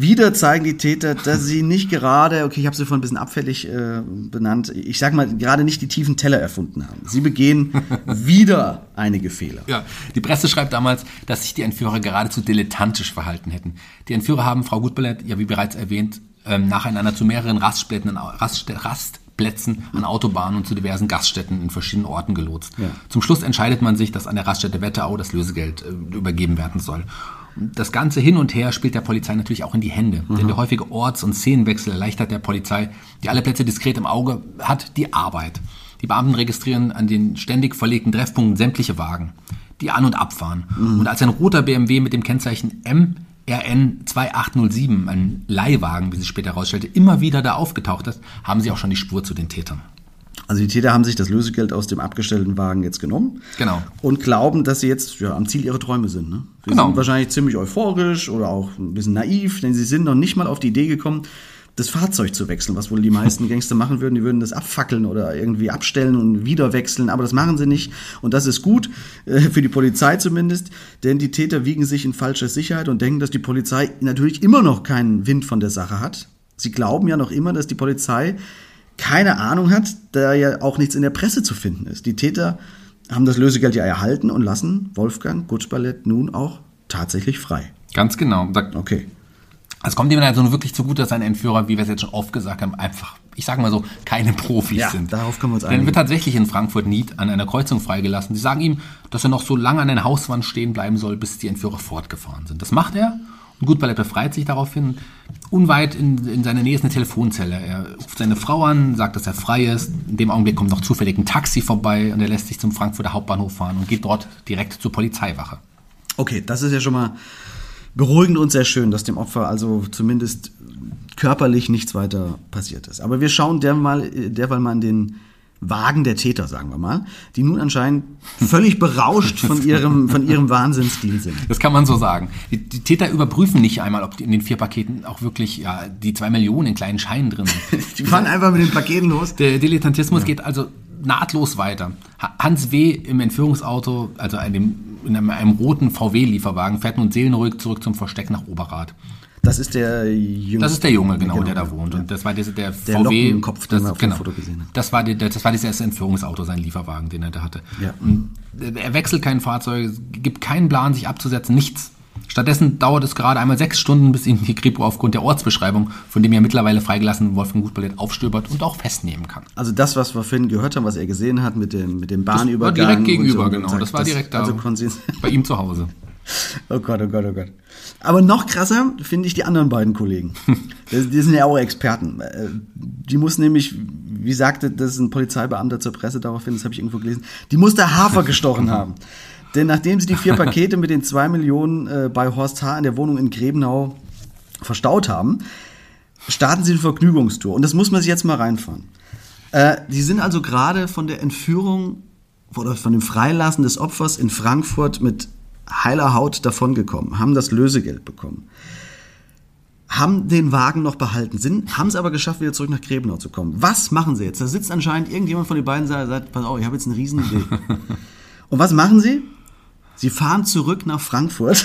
wieder zeigen die Täter, dass sie nicht gerade, okay, ich habe sie vorhin ein bisschen abfällig äh, benannt, ich sag mal, gerade nicht die tiefen Teller erfunden haben. Sie begehen wieder einige Fehler. Ja, die Presse schreibt damals, dass sich die Entführer geradezu dilettantisch verhalten hätten. Die Entführer haben Frau Gutballett, ja wie bereits erwähnt, ähm, nacheinander zu mehreren Raststätten, Rast, Rastplätzen an Autobahnen und zu diversen Gaststätten in verschiedenen Orten gelotst. Zum Schluss entscheidet man sich, dass an der Raststätte Wetterau das Lösegeld äh, übergeben werden soll. Das ganze Hin und Her spielt der Polizei natürlich auch in die Hände. Denn der häufige Orts- und Szenenwechsel erleichtert der Polizei, die alle Plätze diskret im Auge hat, die Arbeit. Die Beamten registrieren an den ständig verlegten Treffpunkten sämtliche Wagen, die an- und abfahren. Und als ein roter BMW mit dem Kennzeichen MRN 2807, ein Leihwagen, wie sich später herausstellte, immer wieder da aufgetaucht ist, haben sie auch schon die Spur zu den Tätern. Also die Täter haben sich das Lösegeld aus dem abgestellten Wagen jetzt genommen. Genau. Und glauben, dass sie jetzt ja, am Ziel ihrer Träume sind. Ne? Sie Genau. sind wahrscheinlich ziemlich euphorisch oder auch ein bisschen naiv, denn sie sind noch nicht mal auf die Idee gekommen, das Fahrzeug zu wechseln, was wohl die meisten Gangster machen würden. Die würden das abfackeln oder irgendwie abstellen und wieder wechseln, aber das machen sie nicht. Und das ist gut, äh, für die Polizei zumindest, denn die Täter wiegen sich in falscher Sicherheit und denken, dass die Polizei natürlich immer noch keinen Wind von der Sache hat. Sie glauben ja noch immer, dass die Polizei keine Ahnung hat, da ja auch nichts in der Presse zu finden ist. Die Täter haben das Lösegeld ja erhalten und lassen Wolfgang Gutschballett nun auch tatsächlich frei. Ganz genau. Da, okay. Es kommt ihm also wirklich zugute, dass seine Entführer, wie wir es jetzt schon oft gesagt haben, einfach, ich sage mal so, keine Profis Ja, sind. darauf können wir uns Denn er einigen. wird tatsächlich in Frankfurt Nied an einer Kreuzung freigelassen. Sie sagen ihm, dass er noch so lange an einer Hauswand stehen bleiben soll, bis die Entführer fortgefahren sind. Das macht er. Und Gutballett befreit sich daraufhin. Unweit in, in seiner Nähe ist eine Telefonzelle. Er ruft seine Frau an, sagt, dass er frei ist. In dem Augenblick kommt noch zufällig ein Taxi vorbei und er lässt sich zum Frankfurter Hauptbahnhof fahren und geht dort direkt zur Polizeiwache. Okay, das ist ja schon mal beruhigend und sehr schön, dass dem Opfer also zumindest körperlich nichts weiter passiert ist. Aber wir schauen derweil, derweil mal in den Wagen der Täter, sagen wir mal, die nun anscheinend völlig berauscht von ihrem, von ihrem Wahnsinnsstil sind. Das kann man so sagen. Die, die Täter überprüfen nicht einmal, ob die in den vier Paketen auch wirklich ja, die zwei Millionen in kleinen Scheinen drin sind. Die fahren einfach mit den Paketen los. Der Dilettantismus geht also nahtlos weiter. Ha- Hans W. im Entführungsauto, also einem, in einem, einem roten VW-Lieferwagen, fährt nun seelenruhig zurück zum Versteck nach Oberrat. Das ist der Junge. Das ist der Junge, genau, der da wohnt. Und das war dieser, der, Der VW. Lockenkopf, den das, genau, Foto gesehen haben. Das war, die, das war dieses erste Entführungsauto, sein Lieferwagen, den er da hatte. Ja. Und er wechselt kein Fahrzeug, gibt keinen Plan, sich abzusetzen, nichts. Stattdessen dauert es gerade einmal sechs Stunden, bis ihn die Kripo aufgrund der Ortsbeschreibung, von dem er mittlerweile freigelassen Wolfgang Gutballett aufstöbert und auch festnehmen kann. Also das, was wir vorhin gehört haben, was er gesehen hat mit dem, mit dem Bahnübergang. war direkt gegenüber, so, genau. Das war direkt da. Also Bei ihm zu Hause. Oh Gott, oh Gott, oh Gott. Aber noch krasser finde ich die anderen beiden Kollegen. Die sind ja auch Experten. Äh, Die muss nämlich, wie sagte das ein Polizeibeamter zur Presse daraufhin, das habe ich irgendwo gelesen, die muss der Hafer gestochen haben. Denn nachdem sie die vier Pakete mit den zwei Millionen äh, bei Horst H. in der Wohnung in Grebenau verstaut haben, starten sie eine Vergnügungstour. Und das muss man sich jetzt mal reinfahren. Äh, die sind also gerade von der Entführung oder von dem Freilassen des Opfers in Frankfurt mit heiler Haut davongekommen, haben das Lösegeld bekommen, haben den Wagen noch behalten, sind, haben es aber geschafft, wieder zurück nach Grebenau zu kommen. Was machen sie jetzt? Da sitzt anscheinend irgendjemand von den beiden und sagt, pass auf, ich habe jetzt eine Riesenidee. und was machen sie? Sie fahren zurück nach Frankfurt.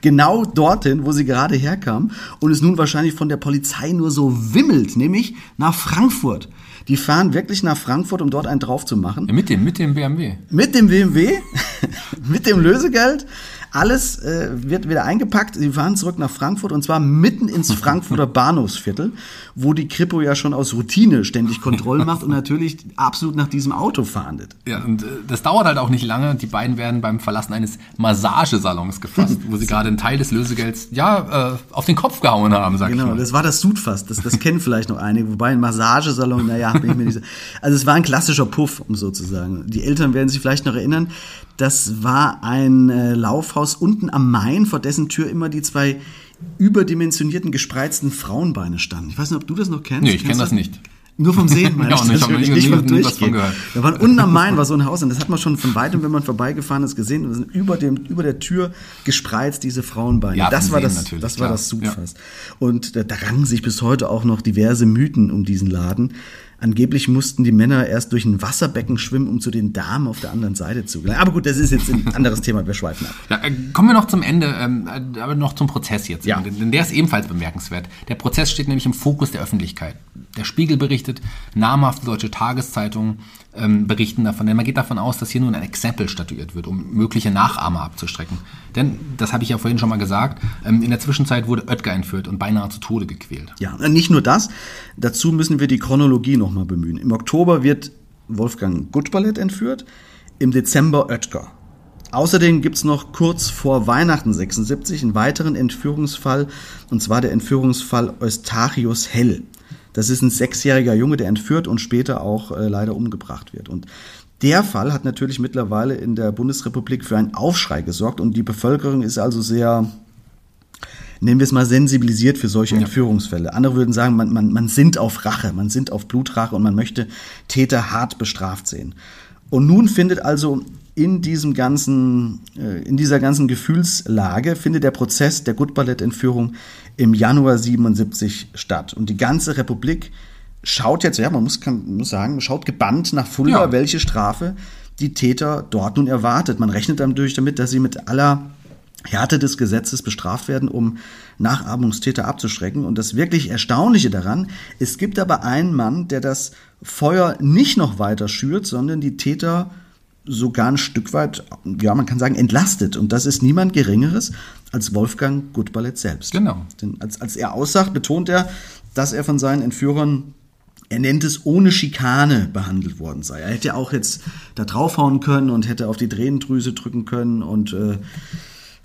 Genau dorthin, wo sie gerade herkamen und es nun wahrscheinlich von der Polizei nur so wimmelt, nämlich nach Frankfurt. Die fahren wirklich nach Frankfurt, um dort einen drauf zu machen. Ja, mit dem, mit dem BMW. Mit dem BMW, mit dem Lösegeld. Alles äh, wird wieder eingepackt. Sie fahren zurück nach Frankfurt und zwar mitten ins Frankfurter Bahnhofsviertel, wo die Kripo ja schon aus Routine ständig Kontrollen macht und natürlich absolut nach diesem Auto fahndet. Ja, und äh, das dauert halt auch nicht lange. Die beiden werden beim Verlassen eines Massagesalons gefasst, wo sie gerade einen Teil des Lösegelds, ja, äh, auf den Kopf gehauen haben, sag ich Genau, mal. das war das Sudfass. Das, das kennen vielleicht noch einige. Wobei ein Massagesalon, naja, bin ich mir nicht so. Also es war ein klassischer Puff, um so zu sagen. Die Eltern werden sich vielleicht noch erinnern. Das war ein äh, Laufhaus unten am Main, vor dessen Tür immer die zwei überdimensionierten, gespreizten Frauenbeine standen. Ich weiß nicht, ob du das noch kennst. Nee, ich Kennst kenn das nicht. Nur vom Sehen, Ja, und ich noch nie- nicht vom nie was von Durchgehen. gehört. Da waren unten am Main war so ein Haus und das hat man schon von weitem, wenn man vorbeigefahren ist, gesehen. Und das sind über, dem, über der Tür gespreizt diese Frauenbeine. Ja, das war das, natürlich, das war klar. das Sudfass. Und da, da rangen sich bis heute auch noch diverse Mythen um diesen Laden. Angeblich mussten die Männer erst durch ein Wasserbecken schwimmen, um zu den Damen auf der anderen Seite zu gelangen. Aber gut, das ist jetzt ein anderes Thema, wir schweifen ab. Ja, äh, kommen wir noch zum Ende, ähm, äh, aber noch zum Prozess jetzt. Ja. Denn, denn der ist ebenfalls bemerkenswert. Der Prozess steht nämlich im Fokus der Öffentlichkeit. Der Spiegel berichtet, namhafte deutsche Tageszeitungen ähm, berichten davon. Denn man geht davon aus, dass hier nun ein Exempel statuiert wird, um mögliche Nachahmer abzustrecken. Denn, das habe ich ja vorhin schon mal gesagt, ähm, in der Zwischenzeit wurde Oetker entführt und beinahe zu Tode gequält. Ja, nicht nur das. Dazu müssen wir die Chronologie nochmal bemühen. Im Oktober wird Wolfgang Gutballett entführt, im Dezember Oetker. Außerdem gibt's noch kurz vor Weihnachten 76 einen weiteren Entführungsfall, und zwar der Entführungsfall Eustachius Hell. Das ist ein sechsjähriger Junge, der entführt und später auch äh, leider umgebracht wird. Und der Fall hat natürlich mittlerweile in der Bundesrepublik für einen Aufschrei gesorgt und die Bevölkerung ist also sehr, nennen wir es mal, sensibilisiert für solche Entführungsfälle. Andere würden sagen, man, man, man sinnt auf Rache, man sinnt auf Blutrache und man möchte Täter hart bestraft sehen. Und nun findet also in diesem ganzen, äh, in dieser ganzen Gefühlslage findet der Prozess der Gutballett-Entführung im Januar 77 statt. Und die ganze Republik schaut jetzt, ja, man muss, kann, muss sagen, schaut gebannt nach Fulda, ja. welche Strafe die Täter dort nun erwartet. Man rechnet natürlich damit, dass sie mit aller Härte des Gesetzes bestraft werden, um Nachahmungstäter abzuschrecken. Und das wirklich Erstaunliche daran, es gibt aber einen Mann, der das Feuer nicht noch weiter schürt, sondern die Täter sogar ein Stück weit, ja, man kann sagen, entlastet. Und das ist niemand Geringeres als Wolfgang Gutballett selbst. Genau. Denn als, als er aussagt, betont er, dass er von seinen Entführern er nennt es ohne Schikane behandelt worden sei. Er hätte auch jetzt da draufhauen können und hätte auf die Tränendrüse drücken können und äh,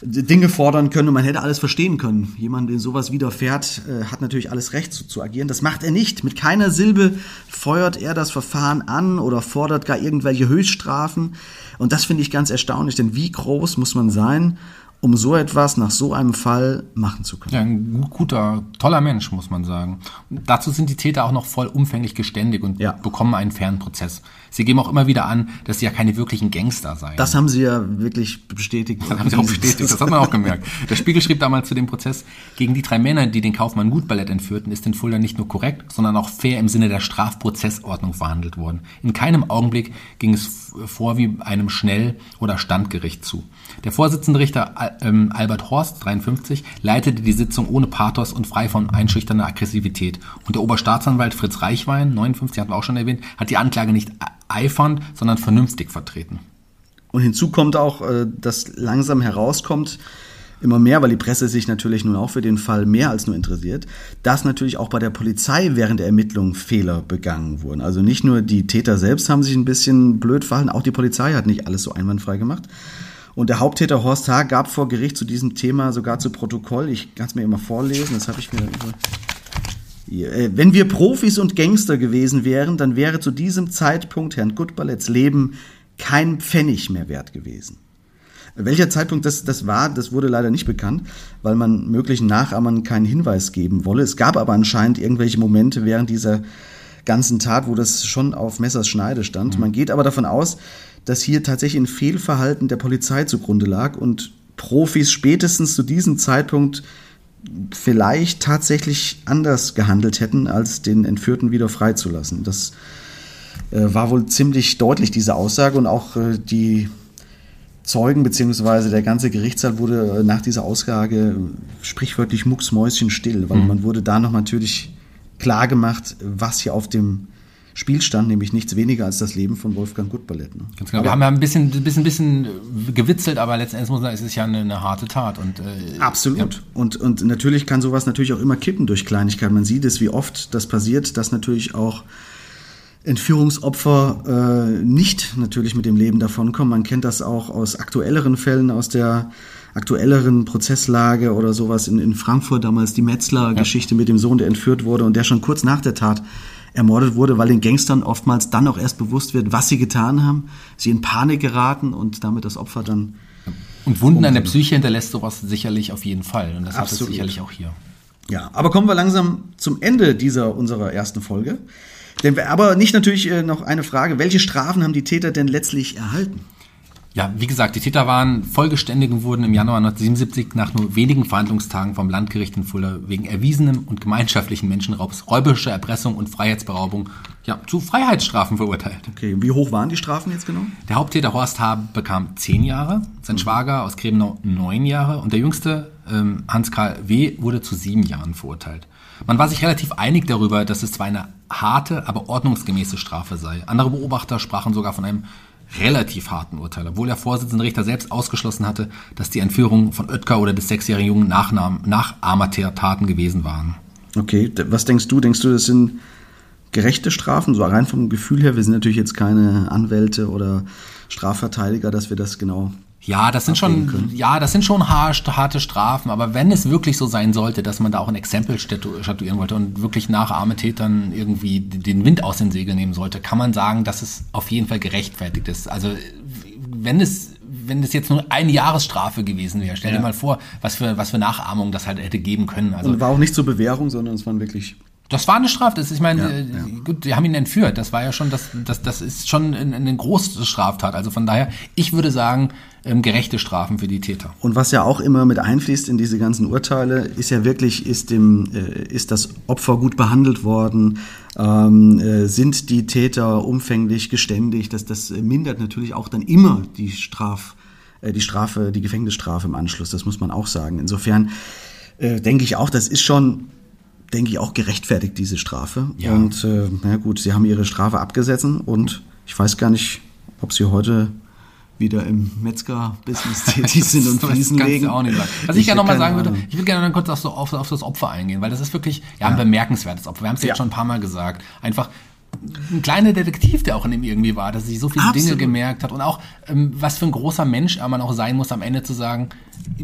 Dinge fordern können und man hätte alles verstehen können. Jemand, dem sowas widerfährt, äh, hat natürlich alles Recht zu, zu, agieren. Das macht er nicht. Mit keiner Silbe feuert er das Verfahren an oder fordert gar irgendwelche Höchststrafen. Und das finde ich ganz erstaunlich, denn wie groß muss man sein, um so etwas nach so einem Fall machen zu können. Ja, ein guter, toller Mensch, muss man sagen. Und dazu sind die Täter auch noch vollumfänglich geständig und ja. bekommen einen fairen Prozess. Sie geben auch immer wieder an, dass sie ja keine wirklichen Gangster seien. Das haben sie ja wirklich bestätigt. Das haben sie auch bestätigt, das hat man auch gemerkt. Der Spiegel schrieb damals zu dem Prozess, gegen die drei Männer, die den Kaufmann Gutballett entführten, ist in Fulda nicht nur korrekt, sondern auch fair im Sinne der Strafprozessordnung verhandelt worden. In keinem Augenblick ging es vor wie einem Schnell- oder Standgericht zu. Der Vorsitzende Richter ähm, Albert Horst, 53, leitete die Sitzung ohne Pathos und frei von einschüchternder Aggressivität. Und der Oberstaatsanwalt Fritz Reichwein, 59, hatten wir auch schon erwähnt, hat die Anklage nicht eifernd, sondern vernünftig vertreten. Und hinzu kommt auch, äh, dass langsam herauskommt, immer mehr, weil die Presse sich natürlich nun auch für den Fall mehr als nur interessiert, dass natürlich auch bei der Polizei während der Ermittlungen Fehler begangen wurden. Also nicht nur die Täter selbst haben sich ein bisschen blöd verhalten, auch die Polizei hat nicht alles so einwandfrei gemacht. Und der Haupttäter Horst H. gab vor Gericht zu diesem Thema sogar zu Protokoll, ich kann es mir immer vorlesen, das habe ich mir über äh, wenn wir Profis und Gangster gewesen wären, dann wäre zu diesem Zeitpunkt Herrn Gutballetts Leben kein Pfennig mehr wert gewesen. Welcher Zeitpunkt das, das war, das wurde leider nicht bekannt, weil man möglichen Nachahmern keinen Hinweis geben wolle. Es gab aber anscheinend irgendwelche Momente während dieser ganzen Tat, wo das schon auf Messers Schneide stand. Mhm. Man geht aber davon aus, dass hier tatsächlich ein Fehlverhalten der Polizei zugrunde lag und Profis spätestens zu diesem Zeitpunkt vielleicht tatsächlich anders gehandelt hätten, als den Entführten wieder freizulassen. Das äh, war wohl ziemlich deutlich, diese Aussage, und auch äh, die Zeugen beziehungsweise der ganze Gerichtssaal wurde äh, nach dieser Aussage sprichwörtlich mucksmäuschenstill, weil mhm. man wurde da noch natürlich klar gemacht, was hier auf dem Spiel stand, nämlich nichts weniger als das Leben von Wolfgang Gutballett. Ne? Ganz genau. Wir haben ja ein bisschen, bisschen, bisschen gewitzelt, aber letztendlich muss man sagen, es ist ja eine, eine harte Tat. Und, äh, Absolut. Ja. Und, und natürlich kann sowas natürlich auch immer kippen durch Kleinigkeit. Man sieht es, wie oft das passiert, dass natürlich auch Entführungsopfer äh, nicht natürlich mit dem Leben davonkommen. Man kennt das auch aus aktuelleren Fällen, aus der aktuelleren Prozesslage oder sowas in, in Frankfurt, damals die Metzler-Geschichte ja. mit dem Sohn, der entführt wurde und der schon kurz nach der Tat ermordet wurde, weil den Gangstern oftmals dann auch erst bewusst wird, was sie getan haben, sie in Panik geraten und damit das Opfer dann. Und Wunden an der Psyche hinterlässt sowas sicherlich auf jeden Fall. Und das hat es sicherlich auch hier. Ja, aber kommen wir langsam zum Ende dieser unserer ersten Folge. Denn aber nicht natürlich äh, noch eine Frage, welche Strafen haben die Täter denn letztlich erhalten? Ja, wie gesagt, die Täter waren vollgeständig und wurden im Januar 1977 nach nur wenigen Verhandlungstagen vom Landgericht in Fulda wegen erwiesenem und gemeinschaftlichen Menschenraubs, räuberischer Erpressung und Freiheitsberaubung ja, zu Freiheitsstrafen verurteilt. Okay, wie hoch waren die Strafen jetzt genau? Der Haupttäter Horst H. bekam zehn Jahre, sein mhm. Schwager aus Grebenau neun Jahre und der jüngste, ähm, Hans-Karl W., wurde zu sieben Jahren verurteilt. Man war sich relativ einig darüber, dass es zwar eine harte, aber ordnungsgemäße Strafe sei. Andere Beobachter sprachen sogar von einem relativ harten Urteil, obwohl der Vorsitzende Richter selbst ausgeschlossen hatte, dass die Entführung von Oetker oder des sechsjährigen Jungen Nachahmertaten gewesen waren. Okay, was denkst du? Denkst du, das sind gerechte Strafen? So rein vom Gefühl her, wir sind natürlich jetzt keine Anwälte oder Strafverteidiger, dass wir das genau ja, das sind schon, können. ja, das sind schon harte Strafen, aber wenn es wirklich so sein sollte, dass man da auch ein Exempel statuieren wollte und wirklich nach Armetätern irgendwie den Wind aus den Segeln nehmen sollte, kann man sagen, dass es auf jeden Fall gerechtfertigt ist. Also, wenn es, wenn es jetzt nur eine Jahresstrafe gewesen wäre, stell ja. dir mal vor, was für, was für Nachahmung das halt hätte geben können. Also, und war auch nicht zur Bewährung, sondern es waren wirklich Das war eine Straftat. Ich meine, Ja, äh, ja. gut, die haben ihn entführt. Das war ja schon, das, das, das ist schon eine, große Straftat. Also von daher, ich würde sagen, ähm, gerechte Strafen für die Täter. Und was ja auch immer mit einfließt in diese ganzen Urteile, ist ja wirklich, ist, dem, äh, ist das Opfer gut behandelt worden? Ähm, äh, sind die Täter umfänglich geständig? Das, das mindert natürlich auch dann immer die Straf, äh, die Strafe, die Gefängnisstrafe im Anschluss. Das muss man auch sagen. Insofern äh, denke ich auch, das ist schon, denke ich, auch gerechtfertigt, diese Strafe. Ja. Und äh, na gut, sie haben ihre Strafe abgesetzt und ich weiß gar nicht, ob sie heute wieder im Metzger-Business tätig sind und Fliesen legen. auch nicht sagen. Was ich, Ich gerne nochmal sagen würde, ich würde gerne dann kurz auf, so, auf, auf das Opfer eingehen, weil das ist wirklich ja, ein bemerkenswertes Opfer. Wir haben es ja. Ja. jetzt schon ein paar Mal gesagt. Einfach ein kleiner Detektiv, der auch in ihm irgendwie war, dass er sich so viele Dinge Absolut. gemerkt hat und auch, ähm, was für ein großer Mensch er man auch sein muss, am Ende zu sagen,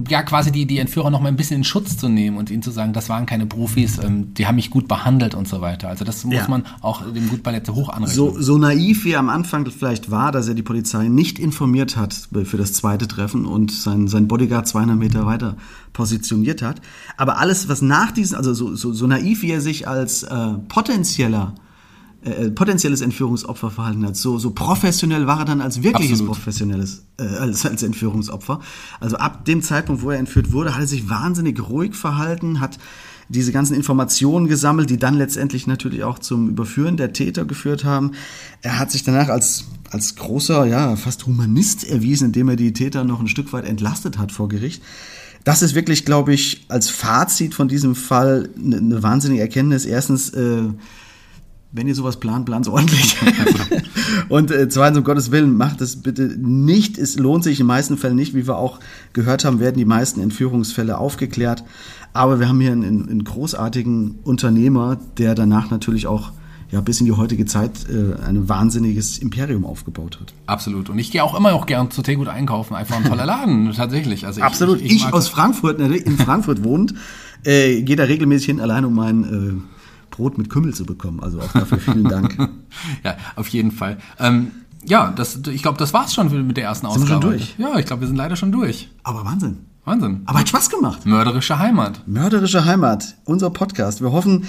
ja, quasi die, die Entführer noch mal ein bisschen in Schutz zu nehmen und ihnen zu sagen, das waren keine Profis, ähm, die haben mich gut behandelt und so weiter. Also das muss Ja. man auch dem Gutballett hoch anrechnen. So, so naiv wie er am Anfang vielleicht war, dass er die Polizei nicht informiert hat für das zweite Treffen und sein, sein Bodyguard 200 Meter weiter positioniert hat. Aber alles, was nach diesem, also so, so, so naiv wie er sich als äh, potenzieller äh, potenzielles Entführungsopfer verhalten hat. So, so professionell war er dann als wirkliches Absolut. professionelles, äh, als, als Entführungsopfer. Also ab dem Zeitpunkt, wo er entführt wurde, hat er sich wahnsinnig ruhig verhalten, hat diese ganzen Informationen gesammelt, die dann letztendlich natürlich auch zum Überführen der Täter geführt haben. Er hat sich danach als, als großer, ja, fast Humanist erwiesen, indem er die Täter noch ein Stück weit entlastet hat vor Gericht. Das ist wirklich, glaube ich, als Fazit von diesem Fall eine, eine wahnsinnige Erkenntnis. Erstens, äh, wenn ihr sowas plant, plant es ordentlich. und äh, zweitens, um Gottes Willen, macht es bitte nicht. Es lohnt sich in den meisten Fällen nicht. Wie wir auch gehört haben, werden die meisten Entführungsfälle aufgeklärt. Aber wir haben hier einen, einen großartigen Unternehmer, der danach natürlich auch ja, bis in die heutige Zeit äh, ein wahnsinniges Imperium aufgebaut hat. Absolut. Und ich gehe auch immer noch gern zu Teegut einkaufen. Einfach ein toller Laden, tatsächlich. Also ich, Absolut. Ich, Ich, mag aus. Frankfurt, ne, in Frankfurt wohnt, äh, gehe da regelmäßig hin, allein um mein äh, Brot mit Kümmel zu bekommen. Also auch dafür vielen Dank. Ja, auf jeden Fall. Ähm, ja, das, ich glaube, das war's schon mit der ersten Sind wir Ausgabe. schon durch? Ja, ich glaube, wir sind leider schon durch. Aber Wahnsinn. Wahnsinn. Aber hat Spaß gemacht. Mörderische Heimat. Mörderische Heimat, unser Podcast. Wir hoffen,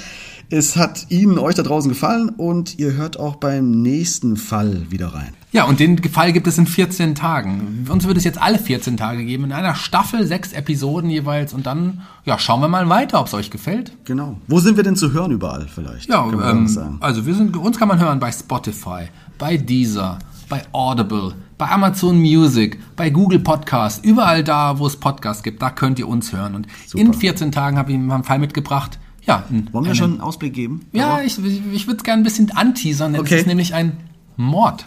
es hat Ihnen, euch da draußen gefallen und ihr hört auch beim nächsten Fall wieder rein. Ja, und den Fall gibt es in 14 Tagen. Uns wird es jetzt alle 14 Tage geben, in einer Staffel, sechs Episoden jeweils. Und dann, ja, schauen wir mal weiter, ob es euch gefällt. Genau. Wo sind wir denn zu hören überall vielleicht? Ja, ähm, also wir sind, uns kann man hören bei Spotify, bei Deezer, bei Audible, bei Amazon Music, bei Google Podcast, überall da, wo es Podcasts gibt, da könnt ihr uns hören. Und in 14 Tagen habe ich mal einen Fall mitgebracht. Ja, ein, Wollen wir eine- schon einen Ausblick geben? Ja, ich, ich, ich würde es gerne ein bisschen anteasern. Okay. Es ist nämlich ein Mord.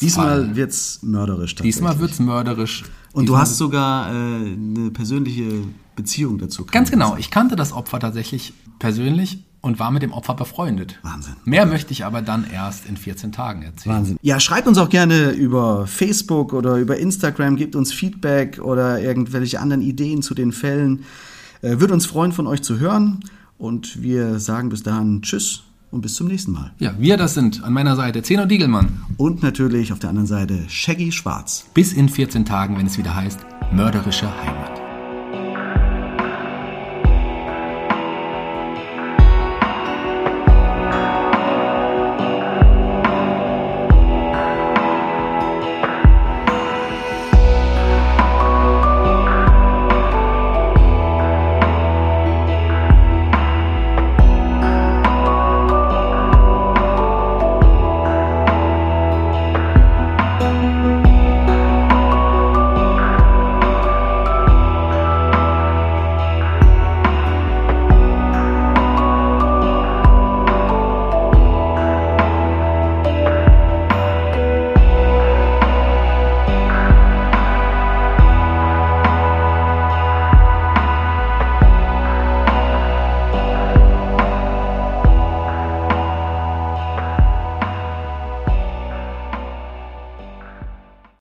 Diesmal wird's mörderisch tatsächlich. Diesmal wird's mörderisch. Und du hast sogar äh, eine persönliche Beziehung dazu. Ganz genau. Ich kannte das Opfer tatsächlich persönlich und war mit dem Opfer befreundet. Wahnsinn. Mehr möchte ich aber dann erst in 14 Tagen erzählen. Wahnsinn. Ja, schreibt uns auch gerne über Facebook oder über Instagram, gebt uns Feedback oder irgendwelche anderen Ideen zu den Fällen. Äh, Würde uns freuen, von euch zu hören. Und wir sagen bis dahin Tschüss und bis zum nächsten Mal. Ja, wir das sind. An meiner Seite Zeno Diegelmann. Und natürlich auf der anderen Seite Shaggy Schwarz. Bis in 14 Tagen, wenn es wieder heißt Mörderische Heimat.